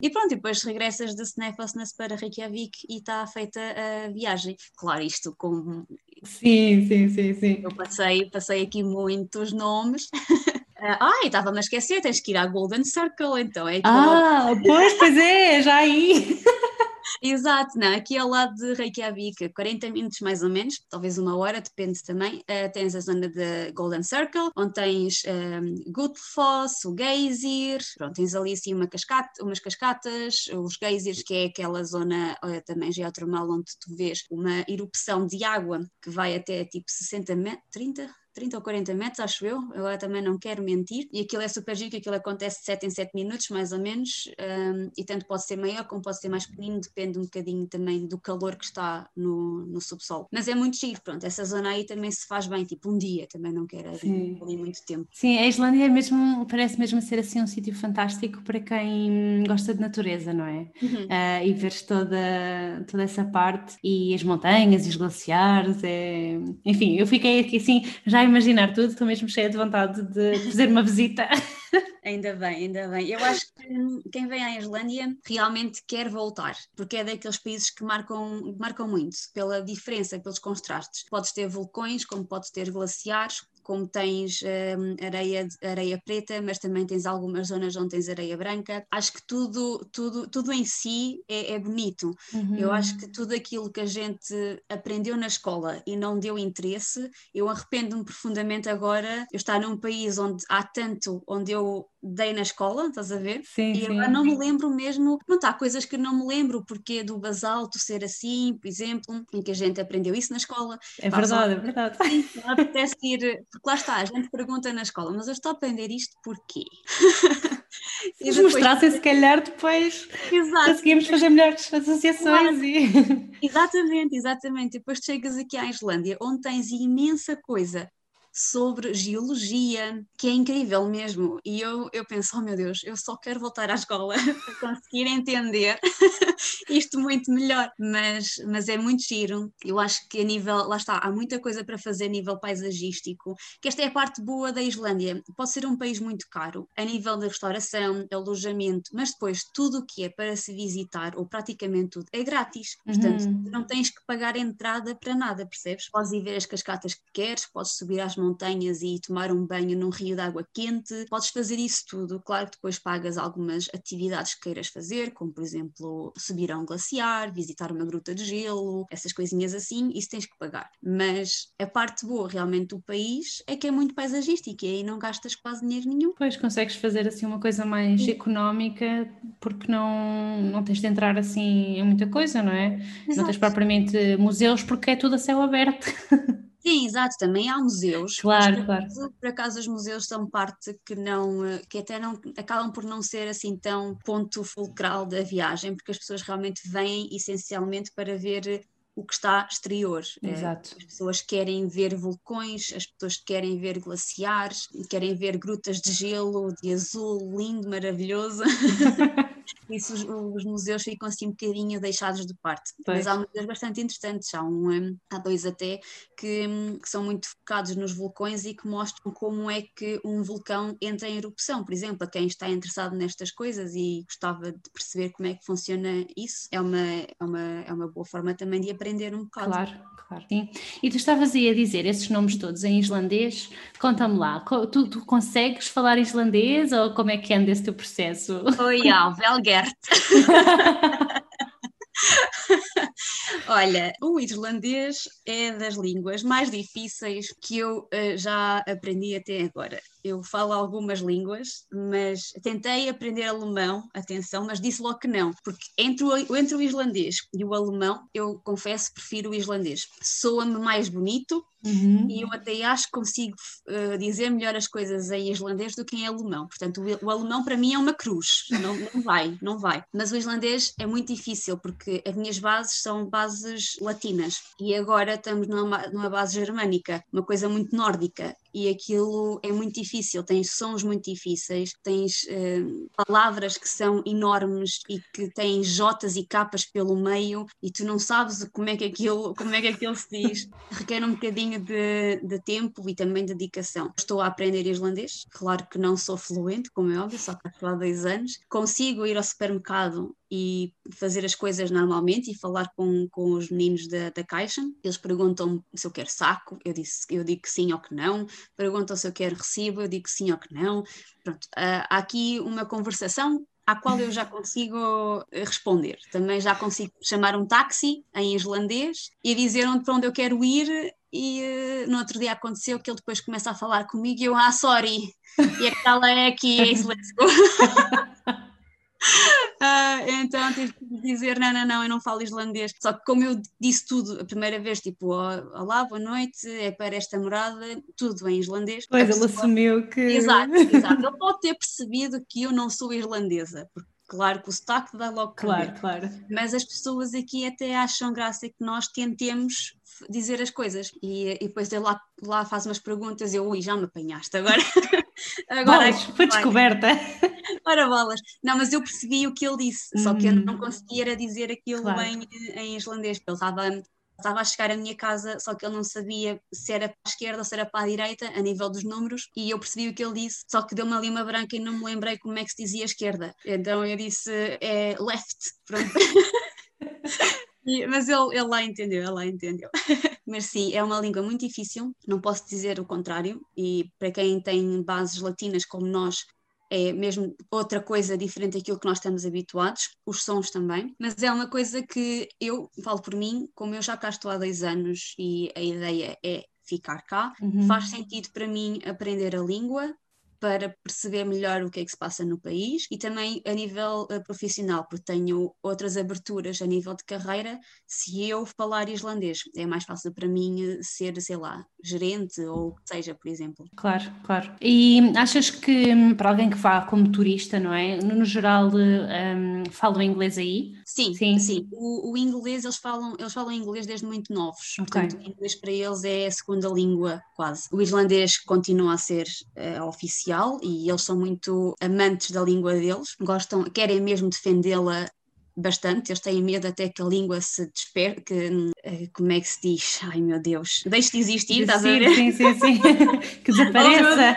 Speaker 2: E pronto, e depois regressas de Snæfellsnes para Reykjavik e está feita a viagem. Claro, isto com
Speaker 1: Sim, sim, sim, sim.
Speaker 2: Eu passei, passei aqui muitos nomes. Ah, estava-me a esquecer, tens que ir à Golden Circle, então é
Speaker 1: Ah, pois, pois é, já aí.
Speaker 2: Exato, não, aqui ao lado de Reykjavik, 40 minutos mais ou menos, talvez uma hora, depende também. Uh, tens a zona de Golden Circle, onde tens um, ehm, Gullfoss, o Geysir, pronto, tens ali assim uma cascata, umas cascatas, os Geysirs, que é aquela zona uh, também geotermal onde tu vês uma erupção de água que vai até tipo 60 metros, 30? 30 ou 40 metros, acho eu, agora também não quero mentir, e aquilo é super giro, aquilo acontece de 7 em 7 minutos, mais ou menos, um, e tanto pode ser maior como pode ser mais pequenino, depende um bocadinho também do calor que está no, no subsolo. Mas é muito giro, pronto, essa zona aí também se faz bem, tipo um dia, também não quero ali, ali muito tempo.
Speaker 1: Sim, a Islândia é mesmo, parece mesmo ser assim um sítio fantástico para quem gosta de natureza, não é? Uhum. Uh, e veres toda, toda essa parte, e as montanhas, e os glaciares, é... enfim, eu fiquei aqui assim, já imaginar tudo, estou mesmo cheia de vontade de fazer uma visita.
Speaker 2: Ainda bem, ainda bem. Eu acho que quem vem à Islândia realmente quer voltar, porque é daqueles países que marcam, marcam muito pela diferença, pelos contrastes. Podes ter vulcões, como podes ter glaciares, como tens um, areia, areia preta, mas também tens algumas zonas onde tens areia branca. Acho que tudo, tudo, tudo em si é, é bonito. Uhum. Eu acho que tudo aquilo que a gente aprendeu na escola e não deu interesse, eu arrependo-me profundamente agora eu estar num país onde há tanto, onde eu dei na escola, estás a ver?
Speaker 1: Sim,
Speaker 2: e agora não me lembro mesmo, não há coisas que não me lembro, porque do basalto ser assim, por exemplo, em que a gente aprendeu isso na escola.
Speaker 1: É verdade, é verdade.
Speaker 2: Sim, apetece ir porque lá está, a gente pergunta na escola, mas eu estou a aprender isto porquê?
Speaker 1: Se nos depois... mostrassem, se calhar depois Exato. conseguimos fazer melhores associações. E...
Speaker 2: Exatamente, exatamente. E depois chegas aqui à Islândia, onde tens imensa coisa sobre geologia, que é incrível mesmo. E eu, eu penso, oh meu Deus, eu só quero voltar à escola para conseguir entender isto muito melhor. Mas, mas é muito giro. Eu acho que a nível, lá está, há muita coisa para fazer a nível paisagístico, que esta é a parte boa da Islândia. Pode ser um país muito caro, a nível de restauração, alojamento, mas depois tudo o que é para se visitar, ou praticamente tudo, é grátis. Portanto, uhum. não tens que pagar entrada para nada, percebes? Podes ir ver as cascatas que queres, podes subir às montanhas e tomar um banho num rio de água quente, podes fazer isso tudo. Claro que depois pagas algumas atividades que queiras fazer, como por exemplo subir a um glaciar, visitar uma gruta de gelo, essas coisinhas assim, isso tens que pagar. Mas a parte boa realmente do país é que é muito paisagística e aí não gastas quase dinheiro nenhum.
Speaker 1: Pois consegues fazer assim uma coisa mais Sim. económica porque não, não tens de entrar assim em muita coisa, não é? Exato. Não tens propriamente museus porque é tudo a céu aberto.
Speaker 2: Sim, exato, também há museus.
Speaker 1: Claro, claro.
Speaker 2: Por acaso os museus são parte que não, eh, que até não, acabam por não ser assim tão ponto fulcral da viagem, porque as pessoas realmente vêm essencialmente para ver o que está exterior.
Speaker 1: Eh, exato.
Speaker 2: As pessoas querem ver vulcões, as pessoas querem ver glaciares, querem ver grutas de gelo, de azul, lindo, maravilhoso. isso os, os, museus ficam assim um bocadinho deixados de parte. Pois. Mas há museus bastante interessantes, há, um, hum, há dois até, que, hum, que, são muito focados nos vulcões e que mostram como é que um vulcão entra em erupção. Por exemplo, a quem está interessado nestas coisas e gostava de perceber como é que funciona isso, é uma, é uma, é uma boa forma também de aprender um bocado.
Speaker 1: Claro, claro. Sim. E tu estavas aí a dizer esses nomes todos em islandês, conta-me lá, tu, tu, consegues falar islandês ou como é que anda esse teu processo?
Speaker 2: Oi, ja, Olha, o irlandês é das línguas mais difíceis que eu uh, já aprendi até agora. Eu falo algumas línguas, mas tentei aprender alemão, atenção, mas disse logo que não, porque entre o, entre o islandês e o alemão, eu confesso, prefiro o islandês. Soa-me mais bonito, Uhum. E eu até acho que consigo uh, dizer melhor as coisas em islandês do que em alemão. Portanto, o, o alemão para mim é uma cruz, não, não, vai, não vai. Mas o islandês é muito difícil porque as minhas bases são bases latinas e agora estamos numa, numa base germânica, uma coisa muito nórdica e aquilo é muito difícil, tens sons muito difíceis, tens uh, palavras que são enormes e que têm jotas e capas pelo meio e tu não sabes como é que aquilo, como é que aquilo se diz. Requer um bocadinho de, de tempo e também dedicação. Estou a aprender islandês, claro que não sou fluente, como é óbvio, só que há dois anos. Consigo ir ao supermercado e fazer as coisas normalmente e falar com, com os meninos da, da caixa. Eles perguntam se eu quero saco, eu, disse, eu digo que sim ou que não. Perguntam se eu quero recibo, eu digo que sim ou que não. Pronto, uh, há aqui uma conversação à qual eu já consigo eh, responder. Também já consigo chamar um táxi em islandês e dizer onde, para onde eu quero ir e uh, no outro dia aconteceu que ele depois começa a falar comigo e eu, ah, sorry, e aquela é aqui, é let's go. Uh, então tive que dizer: não, não, não, eu não falo islandês. Só que, como eu disse tudo a primeira vez, tipo, olá, boa noite, é para esta morada, tudo em islandês.
Speaker 1: Pois pessoa... ele assumiu que.
Speaker 2: Exato, exato. Ele pode ter percebido que eu não sou irlandesa, porque Claro que o sotaque dá logo
Speaker 1: Claro, claro.
Speaker 2: Mas as pessoas aqui até acham graça que nós tentemos dizer as coisas. E, e depois ele lá, lá faz umas perguntas e eu, ui, já me apanhaste agora.
Speaker 1: agora Bolas, foi descoberta.
Speaker 2: Ora bolas. Não, mas eu percebi o que ele disse, só que eu não hum. conseguia dizer aquilo claro. em, em islandês, porque ele estava estava a chegar à minha casa, só que ele não sabia se era para a esquerda ou se era para a direita, a nível dos números, e eu percebi o que ele disse, só que deu-me ali uma branca e não me lembrei como é que se dizia esquerda. Então eu disse é left, pronto. mas ele, ele lá entendeu, ele lá entendeu. Mas sim, é uma língua muito difícil, não posso dizer o contrário, e para quem tem bases latinas como nós, é mesmo outra coisa diferente daquilo que nós estamos habituados, os sons também, mas é uma coisa que eu falo por mim, como eu já cá estou há dois anos e a ideia é ficar cá, uhum. faz sentido para mim aprender a língua, para perceber melhor o que é que se passa no país e também a nível uh, profissional, porque tenho outras aberturas a nível de carreira. Se eu falar islandês, é mais fácil para mim eh, ser, sei lá, gerente ou o que seja, por exemplo.
Speaker 1: Claro, claro. E achas que hum, para alguém que vá como turista, não é? No, geral, um, falam inglês aí?
Speaker 2: Sim, sim. sim. O, o, inglês, eles falam, eles falam inglês desde muito novos. Okay. Portanto, o inglês para eles é a segunda língua, quase. O islandês continua a ser uh, oficial e eles são muito amantes da língua deles, gostam, querem mesmo defendê-la bastante, eles têm medo até que a língua se desperte, que, eh, como é que se diz? Ai meu Deus, deixe de existir, estás a ver?
Speaker 1: Sim, sim, sim, que desapareça.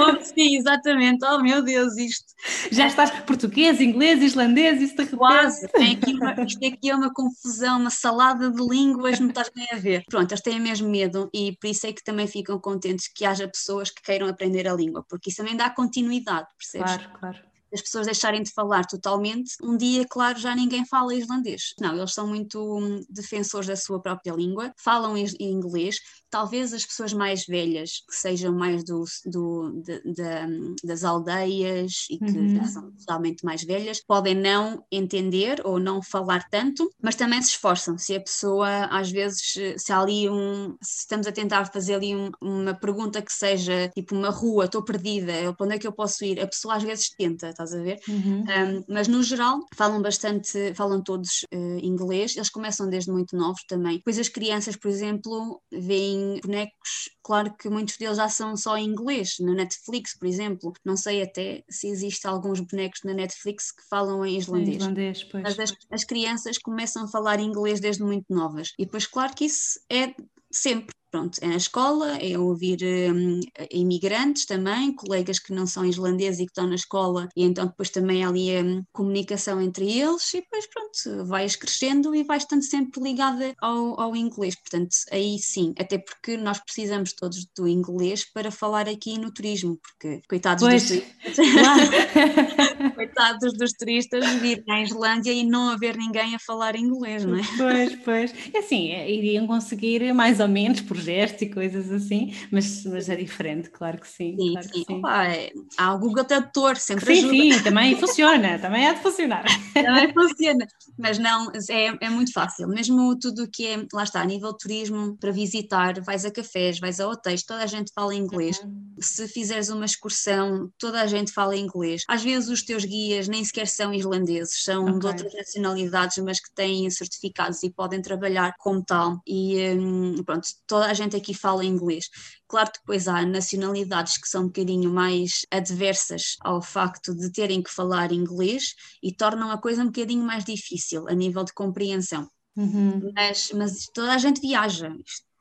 Speaker 2: Oh, sim, exatamente, oh meu Deus, isto.
Speaker 1: Já estás português, inglês, islandês, isso de
Speaker 2: Quase, aqui uma, isto aqui é uma confusão, uma salada de línguas, não estás nem a ver. Pronto, eles têm mesmo medo e por isso é que também ficam contentes que haja pessoas que queiram aprender a língua, porque isso também dá continuidade, percebes?
Speaker 1: Claro, claro
Speaker 2: as pessoas deixarem de falar totalmente, um dia, claro, já ninguém fala islandês. Não, eles são muito hum, defensores da sua própria língua, falam em inglês. Talvez as pessoas mais velhas, que sejam mais do, do de, de, hum, das aldeias e que uhum. já são totalmente mais velhas, podem não entender ou não falar tanto, mas também se esforçam. Se a pessoa, às vezes, se há ali um. Se estamos a tentar fazer ali um, uma pergunta que seja tipo uma rua, estou perdida, para onde é que eu posso ir? A pessoa às vezes tenta, estás a ver? Uhum. Um, mas no geral falam bastante, falam todos uh, inglês, eles começam desde muito novos também. Pois as crianças, por exemplo, veem bonecos, claro que muitos deles já são só em inglês, no Netflix, por exemplo. Não sei até se existe alguns bonecos na Netflix que falam em islandês.
Speaker 1: islandês
Speaker 2: mas as, as crianças começam a falar inglês desde muito novas. E depois, claro que isso é sempre pronto, é na escola, é ouvir um, imigrantes também, colegas que não são islandeses e que estão na escola, e então depois também há ali a um, comunicação entre eles, e depois pronto, vais crescendo e vais estando sempre ligada ao, ao inglês, portanto, aí sim, até porque nós precisamos todos do inglês para falar aqui no turismo, porque coitados pois, dos turistas, claro. coitados dos turistas vir na Islândia e não haver ninguém a falar inglês, não é?
Speaker 1: Pois, pois, é assim, iriam conseguir mais ou menos por gestos e coisas assim, mas, mas é diferente, claro que sim.
Speaker 2: Sim,
Speaker 1: claro
Speaker 2: sim.
Speaker 1: sim.
Speaker 2: Opa, é, há o Google Tradutor, sempre
Speaker 1: sim,
Speaker 2: ajuda.
Speaker 1: Sim, também funciona, também é de funcionar.
Speaker 2: Também funciona, mas não, é, é muito fácil, mesmo tudo o que é, lá está, a nível de turismo, para visitar, vais a cafés, vais a hotéis, toda a gente fala inglês. Uhum. Se fizeres uma excursão, toda a gente fala inglês. Às vezes os teus guias nem sequer são irlandeses, são okay. de outras nacionalidades, mas que têm certificados e podem trabalhar como tal. E hum, pronto, toda a gente aqui fala inglês. Claro que depois há nacionalidades que são um bocadinho mais adversas ao facto de terem que falar inglês e tornam a coisa um bocadinho mais difícil a nível de compreensão. Uhum. Mas, mas toda a gente viaja.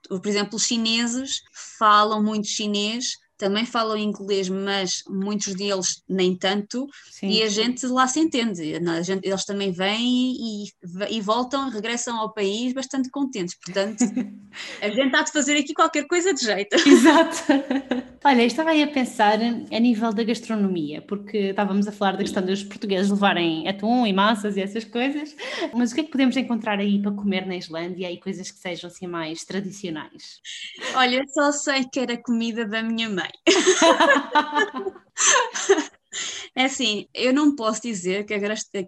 Speaker 2: Por exemplo, os chineses falam muito chinês, também falam inglês, mas muitos deles nem tanto, Sim. e a gente lá se entende. Gente, eles também vêm e, e, voltam, regressam ao país bastante contentes. Portanto, a gente há de fazer aqui qualquer coisa de jeito.
Speaker 1: Exato. Olha, estava aí a pensar a nível da gastronomia, porque estávamos a falar da questão dos portugueses levarem atum e massas e essas coisas, mas o que é que podemos encontrar aí para comer na Islândia e coisas que sejam assim mais tradicionais?
Speaker 2: Olha, só sei que era comida da minha mãe. É assim, eu não posso dizer que a,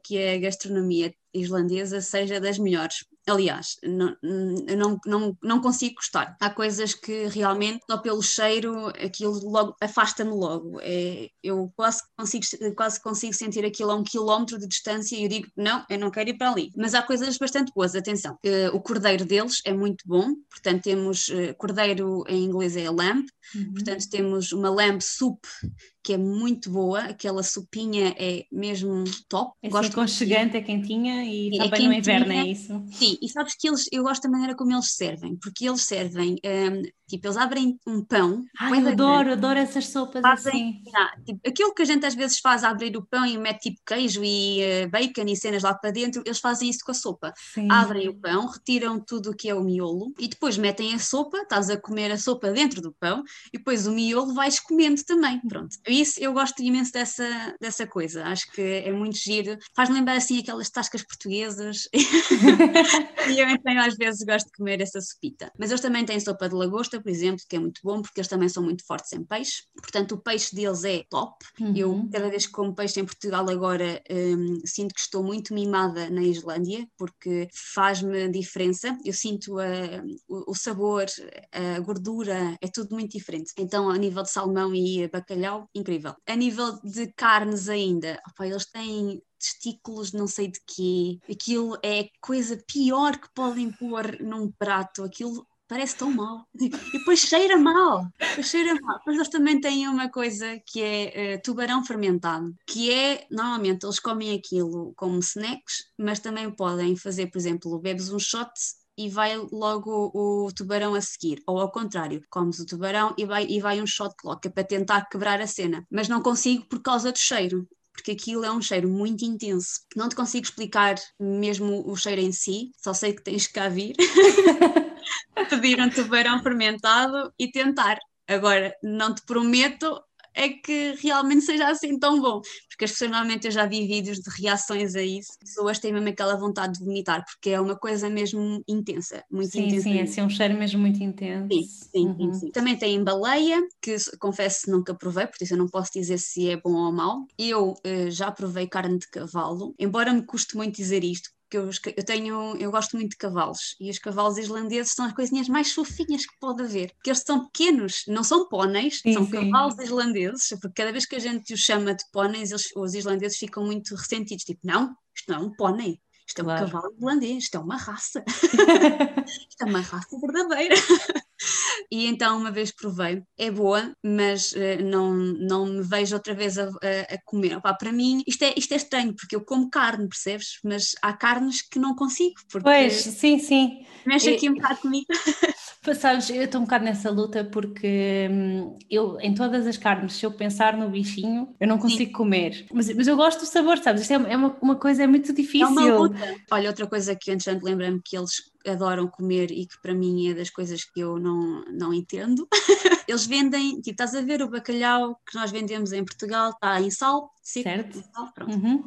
Speaker 2: que a gastronomia islandesa seja das melhores. Aliás, não, não, não, não consigo gostar. Há coisas que realmente, só pelo cheiro, aquilo logo afasta-me logo. É, eu quase consigo, quase consigo sentir aquilo a um quilómetro de distância e eu digo, não, eu não quero ir para ali. Mas há coisas bastante boas, atenção. Uh, o cordeiro deles é muito bom, portanto temos uh, cordeiro em inglês é lamb, uhum. portanto temos uma lamb soup que é muito boa, aquela sopinha é mesmo top.
Speaker 1: É Gosto aconchegante, é quentinha e é também no inverno, é isso?
Speaker 2: Sim, e sabes que eles, eu gosto da maneira como eles servem, porque eles servem um, Tipo, eles abrem um pão.
Speaker 1: Ai, eu adoro, grande, adoro essas sopas fazem, assim.
Speaker 2: Ah, tipo, aquilo que a gente às vezes faz, abrir o pão e mete tipo queijo e uh, bacon e cenas lá para dentro, eles fazem isso com a sopa. Sim. Abrem o pão, retiram tudo o que é o miolo e depois metem a sopa, estás a comer a sopa dentro do pão e depois o miolo vais comendo também. Pronto. Isso eu gosto imenso dessa, dessa coisa. Acho que é muito giro. Faz-me lembrar assim aquelas tascas portuguesas. e eu então às vezes gosto de comer essa sopita. Mas eles também têm sopa de lagosta por exemplo, que é muito bom porque eles também são muito fortes em peixe. Portanto, o peixe deles é top. Uhum. Eu, cada vez que como peixe em Portugal agora, um, sinto que estou muito mimada na Islândia porque faz-me diferença. Eu sinto a, o, o, sabor, a gordura, é tudo muito diferente. Então, a nível de salmão e bacalhau, incrível. A nível de carnes ainda, opa, eles têm testículos não sei de quê, aquilo é coisa pior que podem pôr num prato, aquilo parece tão mal. E depois cheira mal, depois cheira mal. Depois eles também têm uma coisa que é uh, tubarão fermentado, que é, normalmente eles comem aquilo como snacks, mas também podem fazer, por exemplo, bebes um shot e vai logo o, tubarão a seguir, ou ao contrário, comes o tubarão e vai, e vai um shot clock, é para tentar quebrar a cena, mas não consigo por causa do cheiro porque aquilo é um cheiro muito intenso. Não te consigo explicar mesmo o cheiro em si, só sei que tens que cá vir. pedir um tubarão fermentado e tentar. Agora, não te prometo é que realmente seja assim tão bom, porque as pessoas normalmente eu já vi vídeos de reações a isso, as pessoas têm mesmo aquela vontade de vomitar, porque é uma coisa mesmo intensa, muito
Speaker 1: sim,
Speaker 2: intensa.
Speaker 1: Sim, é assim, um cheiro mesmo muito intenso.
Speaker 2: Sim, sim, uhum. sim, sim. Também tem baleia, que confesso nunca provei, por isso eu não posso dizer se é bom ou mau. Eu uh, já provei carne de cavalo, embora me custe muito dizer isto, eu, eu tenho, eu gosto muito de cavalos e os cavalos islandeses são as coisinhas mais fofinhas que pode haver, porque eles são pequenos, não são póneis, são sim. cavalos islandeses, porque cada vez que a gente os chama de póneis, eles, os islandeses ficam muito ressentidos, tipo, não, isto não é um pônei, isto é claro. um cavalo islandês, isto é uma raça, isto é uma raça verdadeira. E então, uma vez provei, é boa, mas uh, não, não me vejo outra vez a, a, a comer. Opa, para mim, isto é, isto é estranho, porque eu como carne, percebes? Mas há carnes que não consigo. Porque
Speaker 1: pois, sim, sim.
Speaker 2: Mexe aqui um bocado comigo.
Speaker 1: Sabes, eu estou um bocado nessa luta porque hum, eu, em todas as carnes, se eu pensar no bichinho, eu não consigo Sim. comer. Mas, mas eu gosto do sabor, sabes? Isto é, é uma, uma coisa é muito difícil. É uma luta.
Speaker 2: Olha, outra coisa que antes lembra-me que eles adoram comer e que para mim é das coisas que eu não, não entendo. Eles vendem, tipo, estás a ver o bacalhau que nós vendemos em Portugal, está em sal,
Speaker 1: certo? Em
Speaker 2: sal, pronto. Uhum.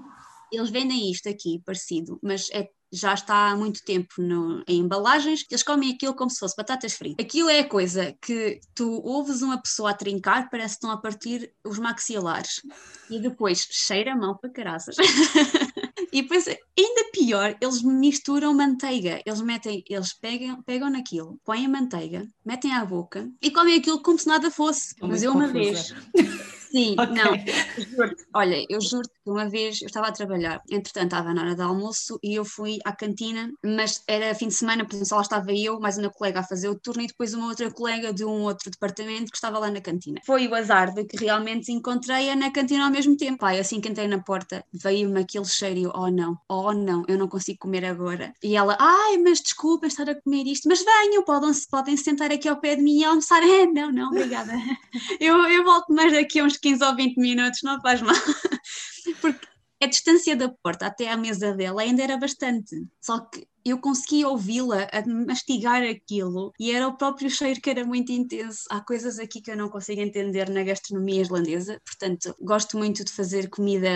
Speaker 2: Eles vendem isto aqui, parecido, mas é já está há muito tempo no, em embalagens, eles comem aquilo como se fosse batatas fritas. Aquilo é a coisa que tu ouves uma pessoa a trincar, parece que estão a partir os maxilares. E depois cheira a mão para caraças. E depois, ainda pior, eles misturam manteiga. Eles metem, eles pegam, pegam naquilo, põem a manteiga, metem à boca e comem aquilo como se nada fosse. Mas eu uma vez Sim, okay. não, eu juro olha, eu juro que uma vez eu estava a trabalhar, entretanto estava na hora do almoço e eu fui à cantina, mas era fim de semana, por exemplo, só lá estava eu, mais uma colega a fazer o turno e depois uma outra colega de um outro departamento que estava lá na cantina. Foi o azar de que realmente encontrei-a na cantina ao mesmo tempo. Pai, assim que entrei na porta, veio-me aquele cheiro e eu, oh não, oh não, eu não consigo comer agora. E ela, ai, mas desculpa estar a comer isto, mas venham, podem, podem sentar aqui ao pé de mim e almoçar. É, não, não, obrigada. eu, eu volto mais daqui a uns 15 ou 20 minutos, não faz mal. Porque a distância da porta até à mesa dela ainda era bastante. Só que eu conseguia ouvi-la a mastigar aquilo e era o próprio cheiro que era muito intenso. Há coisas aqui que eu não consigo entender na gastronomia islandesa, portanto, gosto muito de fazer comida,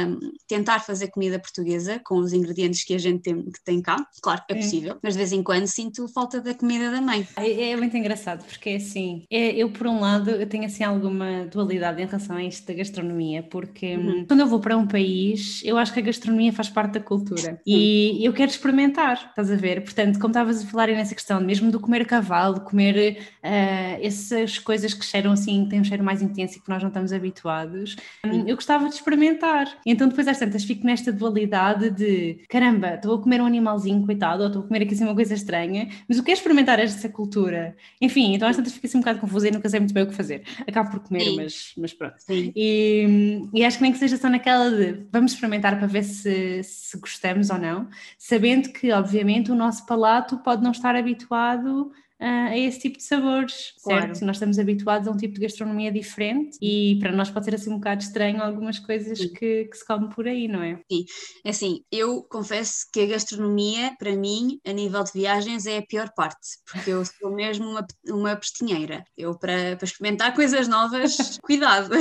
Speaker 2: tentar fazer comida portuguesa com os ingredientes que a gente tem, que tem cá. Claro que é possível, mas de vez em quando sinto falta da comida da mãe.
Speaker 1: É, é muito engraçado, porque é assim, é, eu por um lado eu tenho assim alguma dualidade em relação a isto da gastronomia, porque uhum. quando eu vou para um país, eu acho que a gastronomia faz parte da cultura e eu quero experimentar, estás a ver? Portanto, como estavas a falar nessa questão, mesmo do comer cavalo, comer uh, essas coisas que cheiram assim, que têm um cheiro mais intenso e que nós não estamos habituados, um, eu gostava de experimentar. Então, depois às tantas, fico nesta dualidade de caramba, estou a comer um animalzinho, coitado, ou estou a comer aqui assim uma coisa estranha, mas eu quero experimentar essa cultura. Enfim, então às tantas fico assim um bocado confusa e nunca sei muito bem o que fazer. Acabo por comer, mas, mas pronto. E, e, acho que nem que seja só naquela de vamos experimentar para ver se, se gostamos ou não, sabendo que, obviamente, o nosso palato pode não estar habituado a esse tipo de sabores, claro. certo? Nós estamos habituados a um tipo de gastronomia diferente e para nós pode ser assim um bocado estranho algumas coisas que, que, se comem por aí, não é?
Speaker 2: Sim, é assim, eu confesso que a gastronomia, para mim, a nível de viagens, é a pior parte, porque eu sou mesmo uma, uma pestinheira. Eu, para, para experimentar coisas novas, cuidado.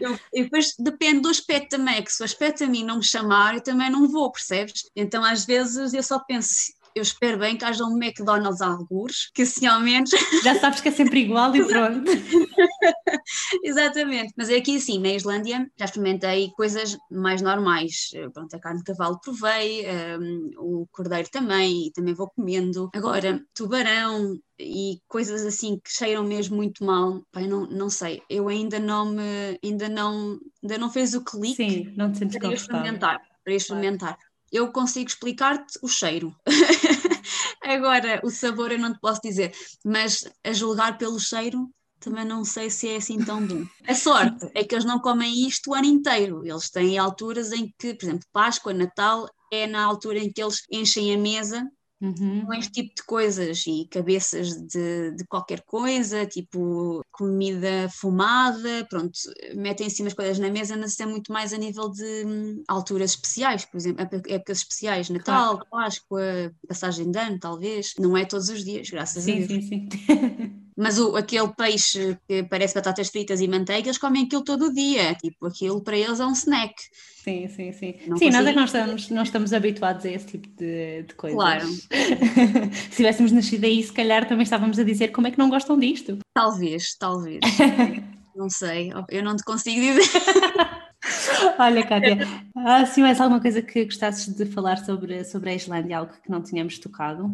Speaker 2: eu, e depois depende do aspecto também, é que se o aspecto a mim não me chamar, eu também não vou, percebes? Então às vezes eu só penso, eu espero bem que haja um McDonald's a algures, que assim ao menos.
Speaker 1: Já sabes que é sempre igual e pronto.
Speaker 2: Exatamente, mas é aqui assim, na Islândia já experimentei coisas mais normais. Pronto, a carne de cavalo provei, um, o cordeiro também, e também vou comendo. Agora, tubarão, e coisas assim que cheiram mesmo muito mal, pai, não, não sei, eu ainda não me, ainda não, ainda não fez o clique
Speaker 1: Sim, não te sentes
Speaker 2: para experimentar, para experimentar. Claro eu consigo explicar-te o cheiro. Agora, o sabor eu não te posso dizer, mas a julgar pelo cheiro também não sei se é assim tão bom. A sorte é que eles não comem isto o ano inteiro. Eles têm alturas em que, por exemplo, Páscoa, Natal, é na altura em que eles enchem a mesa Uhum. com este tipo de coisas e cabeças de, de qualquer coisa, tipo comida fumada, pronto, metem assim umas coisas na mesa, mas é muito mais a nível de hum, alturas especiais, por exemplo, épocas especiais, Natal, claro. Páscoa, passagem de ano, talvez, não é todos os dias, graças
Speaker 1: sim,
Speaker 2: a Deus.
Speaker 1: Sim, sim,
Speaker 2: Mas o, aquele peixe que parece batatas fritas e manteiga, eles comem aquilo todo o dia. Tipo, aquilo para eles é um snack.
Speaker 1: Sim, sim, sim. Não sim, nós é que não estamos, não estamos habituados a esse tipo de, de coisas.
Speaker 2: Claro.
Speaker 1: se tivéssemos nascido aí, se calhar também estávamos a dizer como é que não gostam disto.
Speaker 2: Talvez, talvez. não sei, eu não te consigo dizer.
Speaker 1: Olha, Kátia, há assim mais alguma coisa que gostasses de falar sobre, sobre a Islândia, algo que não tínhamos tocado?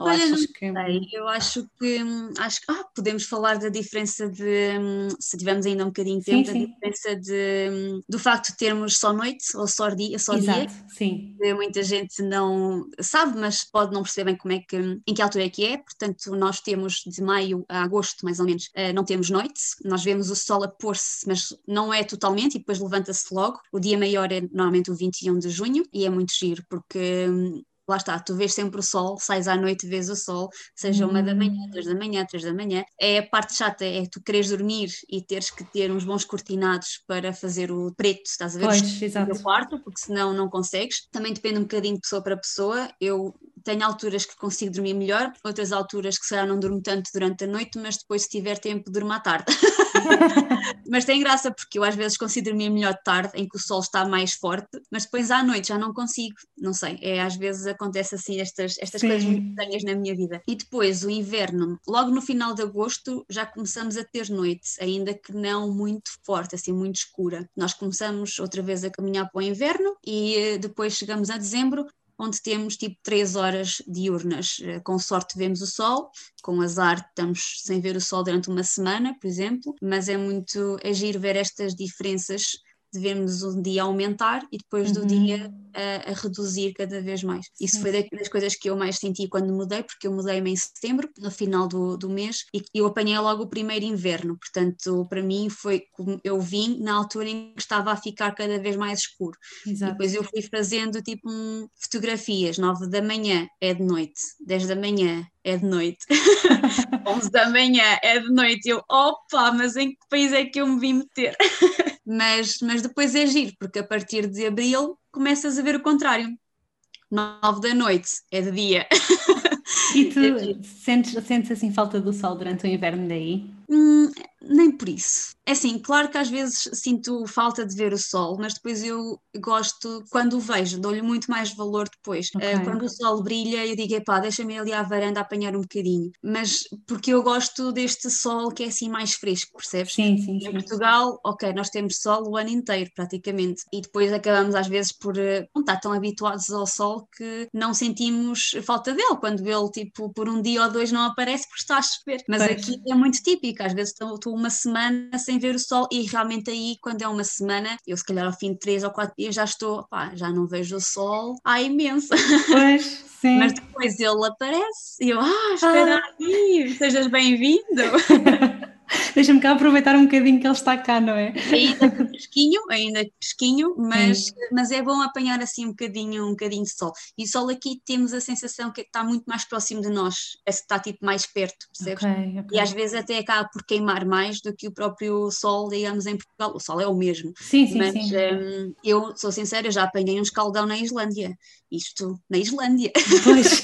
Speaker 2: Ou Olha, não que... sei, eu acho que acho que ah, podemos falar da diferença de se tivermos ainda um bocadinho de tempo, sim, sim. da diferença de, do facto de termos só noite ou só dia, só
Speaker 1: Exato,
Speaker 2: dia.
Speaker 1: Sim.
Speaker 2: Muita gente não sabe, mas pode não perceber bem como é que, em que altura é que é. Portanto, nós temos de maio a agosto, mais ou menos, eh, não temos noite. Nós vemos o sol a pôr-se, mas não é totalmente, e depois levanta-se logo. O dia maior é normalmente o 21 de junho, e é muito giro, porque lá está, tu vês sempre o sol, sais à noite, vês o sol, seja uma da manhã, duas da manhã, três da manhã. É a parte chata, é tu queres dormir e teres que ter uns bons cortinados para fazer o preto, estás a ver?
Speaker 1: Pois, exato.
Speaker 2: Quarto, porque senão não consegues. Também depende um bocadinho de pessoa para pessoa. Eu tenho alturas que consigo dormir melhor, outras alturas que será não durmo tanto durante a noite, mas depois se tiver tempo durmo à tarde. mas tem graça porque eu às vezes consigo dormir melhor de tarde, em que o sol está mais forte, mas depois à noite já não consigo, não sei, é às vezes acontece assim estas, estas coisas muito estranhas na minha vida. E depois o inverno, logo no final de agosto já começamos a ter noite, ainda que não muito forte, assim muito escura. Nós começamos outra vez a caminhar para o inverno e eh, depois chegamos a dezembro onde temos tipo três horas diurnas. Eh, com sorte vemos o sol, com azar estamos sem ver o sol durante uma semana, por exemplo, mas é muito agir ver estas diferenças devemos um dia aumentar e depois do dia uhum. a, a, reduzir cada vez mais. Isso foi das coisas que eu mais senti quando mudei, porque eu mudei-me em setembro, no final do, do mês, e eu apanhei logo o primeiro inverno, portanto, para mim foi como eu vim na altura em que estava a ficar cada vez mais escuro. Exato. depois eu fui fazendo tipo um, fotografias, 9 da manhã é de noite, 10 da manhã é de noite, 11 da manhã é de noite. Eu, opa, mas em que país é que eu me vim meter? mas, mas depois é giro, porque a partir de abril começas a ver o contrário. 9 da noite é de dia.
Speaker 1: E tu é sentes, sentes assim falta do sol durante o inverno daí?
Speaker 2: Hum, nem por isso. É assim, claro que às vezes sinto falta de ver o sol, mas depois eu gosto, quando o vejo, dou-lhe muito mais valor depois. Okay. Uh, quando o sol brilha, eu digo, epá, deixa-me ali à varanda apanhar um bocadinho. Mas porque eu gosto deste sol que é assim mais fresco, percebes?
Speaker 1: Sim, sim. Em
Speaker 2: sim. Portugal, ok, nós temos sol o ano inteiro, praticamente. E depois acabamos às vezes por uh, não estar tão habituados ao sol que não sentimos falta dele. Quando ele, tipo, por um dia ou dois não aparece porque está a chover. Mas pois. aqui é muito típico, às vezes estou uma semana sem ver o sol e realmente aí, quando é uma semana, eu se calhar ao fim de três ou quatro dias já estou, pá, já não vejo o sol há imenso.
Speaker 1: Pois, sim.
Speaker 2: Mas depois ele aparece e eu, ah, espera ah. aí, sejas bem-vindo.
Speaker 1: Deixa-me cá aproveitar um bocadinho que ele está cá, não é?
Speaker 2: Ainda fresquinho, ainda fresquinho, mas, mas é bom apanhar assim um bocadinho, um bocadinho de sol. E o sol aqui temos a sensação que está muito mais próximo de nós, é está tipo mais perto, percebes? Okay, okay. E às vezes até acaba por queimar mais do que o próprio sol, digamos, em Portugal. O sol é o mesmo.
Speaker 1: Sim, sim,
Speaker 2: mas
Speaker 1: sim.
Speaker 2: Um, eu sou sincera, já apanhei um escaldão na Islândia. Isto na Islândia.
Speaker 1: Pois.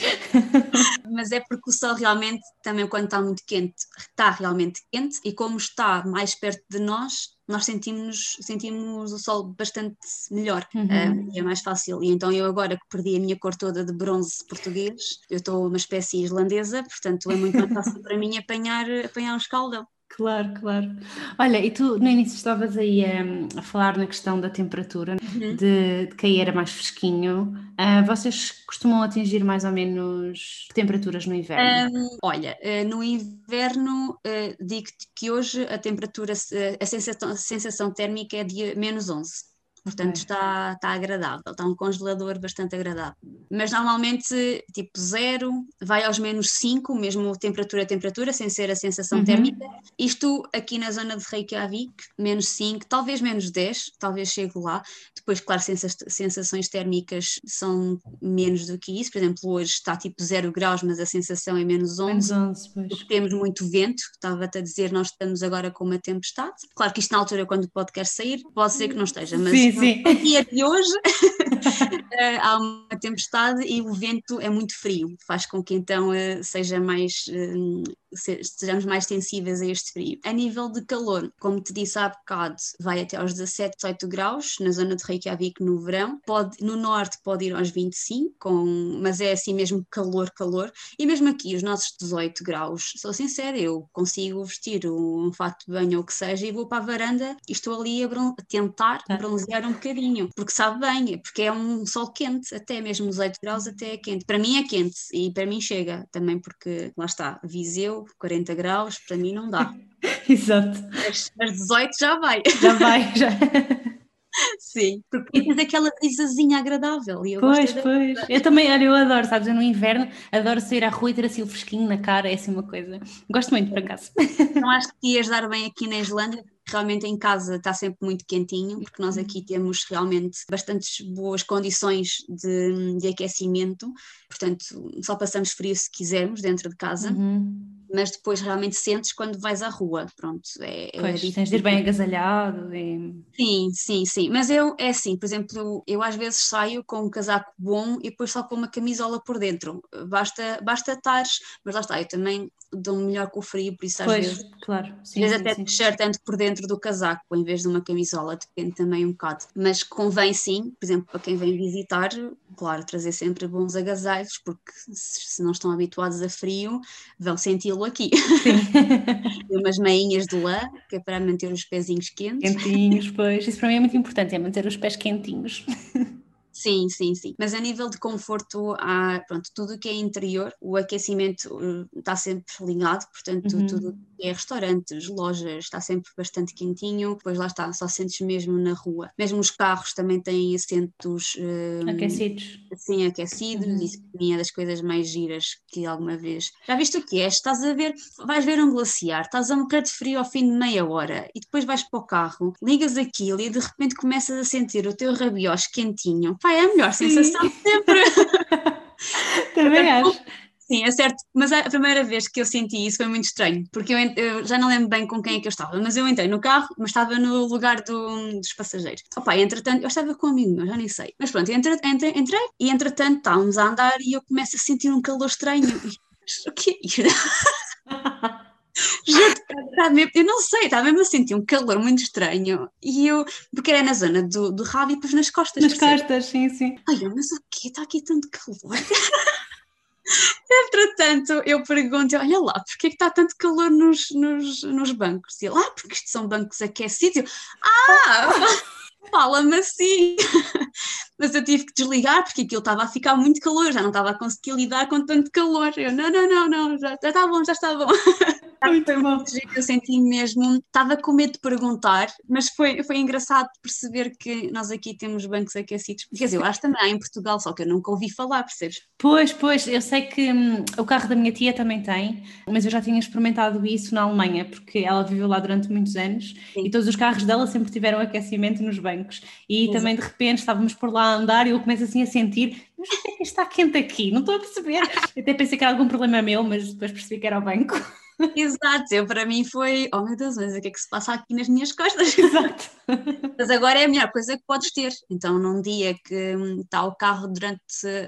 Speaker 2: mas é porque o sol realmente, também quando está muito quente, está realmente quente e como está mais perto de nós, nós sentimos, sentimos o sol bastante melhor uhum. uh, e é mais fácil. E então eu agora que perdi a minha cor toda de bronze português, eu estou uma espécie islandesa, portanto é muito mais fácil para mim apanhar, apanhar um escaldão.
Speaker 1: Claro, claro. Olha, e tu no início estavas aí um, a falar na questão da temperatura, uhum. de, de que era mais fresquinho. Uh, vocês costumam atingir mais ou menos temperaturas no inverno?
Speaker 2: Um, olha, uh, no inverno uh, digo-te que hoje a temperatura, a sensação, a sensação térmica é de menos 11. Portanto, está, está agradável, está um congelador bastante agradável. Mas normalmente, tipo zero, vai aos menos 5, mesmo temperatura a temperatura, sem ser a sensação uhum. térmica. Isto aqui na zona de Reykjavik, menos 5, talvez menos 10, talvez chegue lá. Depois, claro, sensações térmicas são menos do que isso. Por exemplo, hoje está tipo 0 graus, mas a sensação é menos 11.
Speaker 1: Menos 11, pois.
Speaker 2: Porque temos muito vento, estava-te a dizer, nós estamos agora com uma tempestade. Claro que isto na altura, quando o podcast sair, pode ser que não esteja, mas.
Speaker 1: Sim sim.
Speaker 2: No dia de hoje eh, há uma tempestade e o vento é muito frio, faz com que então eh, seja mais eh, sejamos mais sensíveis a este frio. A nível de calor, como te disse há bocado, vai até aos 17, 18 graus na zona de Reykjavik no verão. Pode, no norte pode ir aos 25, com, mas é assim mesmo calor, calor. E mesmo aqui, os nossos 18 graus, sou sincera, eu consigo vestir um fato de banho ou o que seja e vou para a varanda e estou ali a, a tentar tá. bronzear um bocadinho, porque sabe bem, é porque é um sol quente, até mesmo 18 graus até é quente. Para mim é quente e para mim chega também porque lá está, Viseu, 40 graus, para mim não dá.
Speaker 1: Exato.
Speaker 2: Mas, mas 18 já vai.
Speaker 1: Já vai, já.
Speaker 2: Sim, porque tens aquela brisazinha agradável. E eu
Speaker 1: pois, pois. Eu também, olha, eu adoro, sabes? Eu no inverno adoro sair à rua e ter assim o fresquinho na cara, é assim uma coisa. Gosto muito, por acaso.
Speaker 2: Não acho que ias dar bem aqui na Islândia, realmente em casa está sempre muito quentinho, porque nós aqui temos realmente bastantes boas condições de, de aquecimento, portanto, só passamos frio se quisermos dentro de casa. Uhum mas depois realmente sentes quando vais à rua, pronto. É,
Speaker 1: é pois, é tens de ir bem agasalhado. E...
Speaker 2: Sim, sim, sim, mas eu, é assim, por exemplo, eu, eu, às vezes saio com um casaco bom e depois só com uma camisola por dentro, basta, basta estares, mas lá está, eu também dou melhor com o frio, por isso às
Speaker 1: pois,
Speaker 2: vezes,
Speaker 1: claro,
Speaker 2: sim, às vezes sim, até t-shirt tanto por dentro do casaco em vez de uma camisola, depende também um bocado, mas convém sim, por exemplo, para quem vem visitar, claro, trazer sempre bons agasalhos, porque se não estão habituados a frio, vão senti-lo aqui. Sim. umas meinhas de lã, que é para manter os pezinhos quentes.
Speaker 1: Quentinhos, pois. Isso para mim é muito importante, é manter os pés quentinhos.
Speaker 2: Sim, sim, sim. Mas a nível de conforto, há, pronto, tudo o que é interior, o aquecimento está sempre ligado, portanto, uhum. tudo que é restaurantes, lojas, está sempre bastante quentinho, depois lá está, só sentes mesmo na rua. Mesmo os carros também têm assentos
Speaker 1: uh, aquecidos.
Speaker 2: Sim, aquecidos, uhum. isso é das coisas mais giras que alguma vez. Já viste o que é? Estás a ver, vais ver um glaciar, estás a um bocado de frio ao fim de meia hora e depois vais para o carro, ligas aquilo e de repente começas a sentir o teu rabiós quentinho. Pai, é a melhor Sim. sensação de sempre.
Speaker 1: Também acho.
Speaker 2: Sim, é certo, mas a primeira vez que eu senti isso foi muito estranho, porque eu, eu, já não lembro bem com quem é que eu estava, mas eu entrei no carro, mas estava no lugar do, dos passageiros. Opa, entretanto, eu estava com um amigo meu, já nem sei, mas pronto, entre, entre, entrei e entretanto estávamos a andar e eu começo a sentir um calor estranho. o que é isso? Juro, eu não sei, estava mesmo a sentir um calor muito estranho. E eu, porque era na zona do, do rabo e depois nas costas.
Speaker 1: Nas costas, sim, sim.
Speaker 2: Ai, mas o quê? Está aqui tanto calor. Entretanto, eu pergunto, olha lá, porquê é que está tanto calor nos, nos, nos bancos? E ele, ah, porque isto são bancos aquecidos. Eu, ah, fala-me assim. Mas eu tive que desligar porque aquilo estava a ficar muito calor, já não estava a conseguir lidar com tanto calor. Eu, não, não, não, não, já, já está bom, já está bom. Muito bom. Eu senti mesmo, estava com medo de perguntar, mas foi, foi engraçado perceber que nós aqui temos bancos aquecidos. Quer dizer, eu acho também em Portugal, só que eu nunca ouvi falar, percebes?
Speaker 1: Pois, pois, eu sei que hum, o carro da minha tia também tem, mas eu já tinha experimentado isso na Alemanha, porque ela viveu lá durante muitos anos Sim. e todos os carros dela sempre tiveram aquecimento nos bancos. E também de repente estávamos por lá a andar e eu começo assim a sentir, mas por que é que está quente aqui? Não estou a perceber. até pensei que era algum problema meu, mas depois percebi que era o banco.
Speaker 2: Exato, eu, para mim foi, oh meu Deus, mas o que é que se passa aqui nas minhas costas? Exato. mas agora é a melhor coisa que podes ter. Então, num dia que hum, está o carro durante,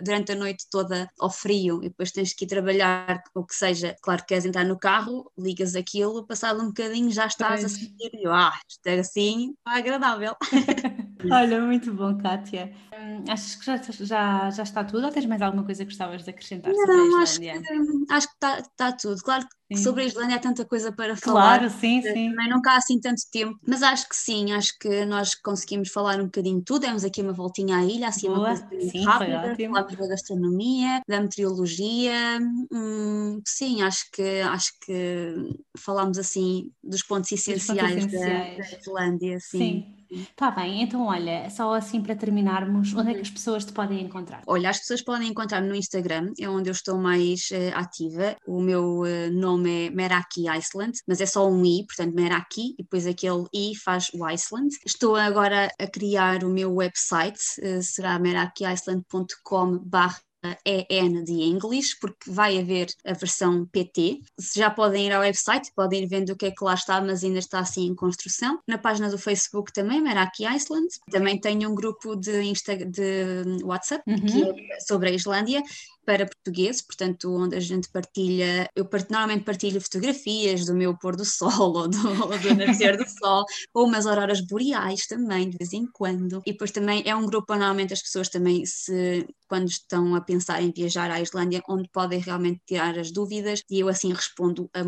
Speaker 2: durante a noite toda ao frio e depois tens que ir trabalhar, ou que seja, claro que queres entrar no carro, ligas aquilo, passado um bocadinho já estás a sentir, ah, isto é assim, agradável.
Speaker 1: Olha, muito bom, Kátia. Hum, achas que já, já, já está tudo ou tens mais alguma coisa que gostavas de acrescentar
Speaker 2: Não,
Speaker 1: sobre a Islândia?
Speaker 2: Acho que, acho que está, está tudo. Claro que sim. sobre a Islândia há tanta coisa para falar.
Speaker 1: Claro, sim, sim.
Speaker 2: Também não há assim tanto tempo, mas acho que sim, acho que nós conseguimos falar um bocadinho de tudo. Demos aqui uma voltinha à ilha, assim, Boa. uma coisa sim, rápida. Falámos da gastronomia, da meteorologia. Hum, sim, acho que, acho que falámos assim dos pontos essenciais, pontos essenciais. Da, da Islândia. Sim. sim.
Speaker 1: Está bem, então olha, só assim para terminarmos, onde é que as pessoas te podem encontrar?
Speaker 2: Olha, as pessoas podem encontrar-me no Instagram, é onde eu estou mais uh, ativa. O meu uh, nome é Meraki Iceland, mas é só um I, portanto Meraki, e depois aquele I faz o Iceland. Estou agora a criar o meu website, uh, será merakiiceland.com barra EN de English, porque vai haver a versão PT. Já podem ir ao website, podem ir vendo o que é que lá está, mas ainda está assim em construção. Na página do Facebook também, Meraki Iceland. Também tenho um grupo de, Insta de WhatsApp uhum. que é sobre a Islândia para portugueses, portanto, onde a gente partilha, eu normalmente partilho fotografias do meu pôr do sol ou do, do nascer do sol, ou umas auroras boreais também, de vez em quando. E depois também é um grupo onde normalmente as pessoas também se, quando estão a pensar em viajar à Islândia, onde podem realmente tirar as dúvidas, e eu assim respondo a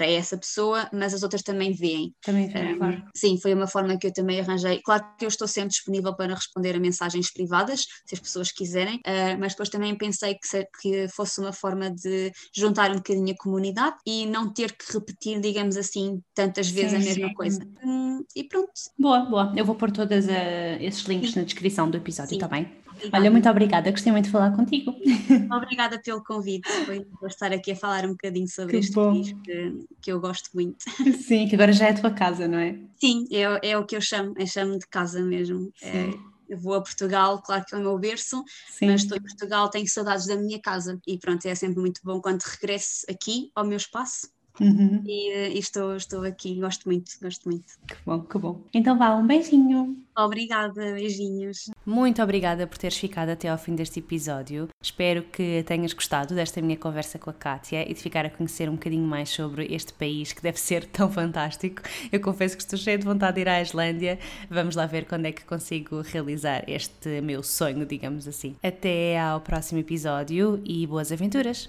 Speaker 2: para essa pessoa, mas as outras também veem.
Speaker 1: Também veem, um, claro.
Speaker 2: Sim, foi uma forma que eu também arranjei. Claro que eu estou sempre disponível para responder a mensagens privadas, se as pessoas quiserem, uh, mas depois também pensei que, se, que fosse uma forma de juntar um bocadinho a comunidade e não ter que repetir, digamos assim, tantas vezes sim, a mesma sim. coisa. Hum, e pronto.
Speaker 1: Boa, boa. Eu vou pôr todos uh, esses links na descrição do episódio, está bem? Olha, muito obrigada, gostei muito de falar contigo.
Speaker 2: Obrigada pelo convite, foi por estar aqui a falar um bocadinho sobre que este bom. Que, eu gosto muito.
Speaker 1: Sim, que agora já é a tua casa, não é?
Speaker 2: Sim, é, é o que eu chamo, eu chamo de casa mesmo. É, eu vou a Portugal, claro que é o meu berço, Sim. mas estou em Portugal, tenho saudades da minha casa e pronto, é sempre muito bom quando regresso aqui ao meu espaço Uhum. E, eh, e, estou, estou aqui, gosto muito, gosto muito.
Speaker 1: Que bom, que bom. Então vá, um beijinho.
Speaker 2: Obrigada, beijinhos.
Speaker 1: Muito obrigada por teres ficado até ao fim deste episódio. Espero que tenhas gostado desta minha conversa com a Kátia e de ficar a conhecer um bocadinho mais sobre este país que deve ser tão fantástico. Eu confesso que estou cheia de vontade de ir à Islândia. Vamos lá ver quando é que consigo realizar este meu sonho, digamos assim. Até ao próximo episódio e boas aventuras!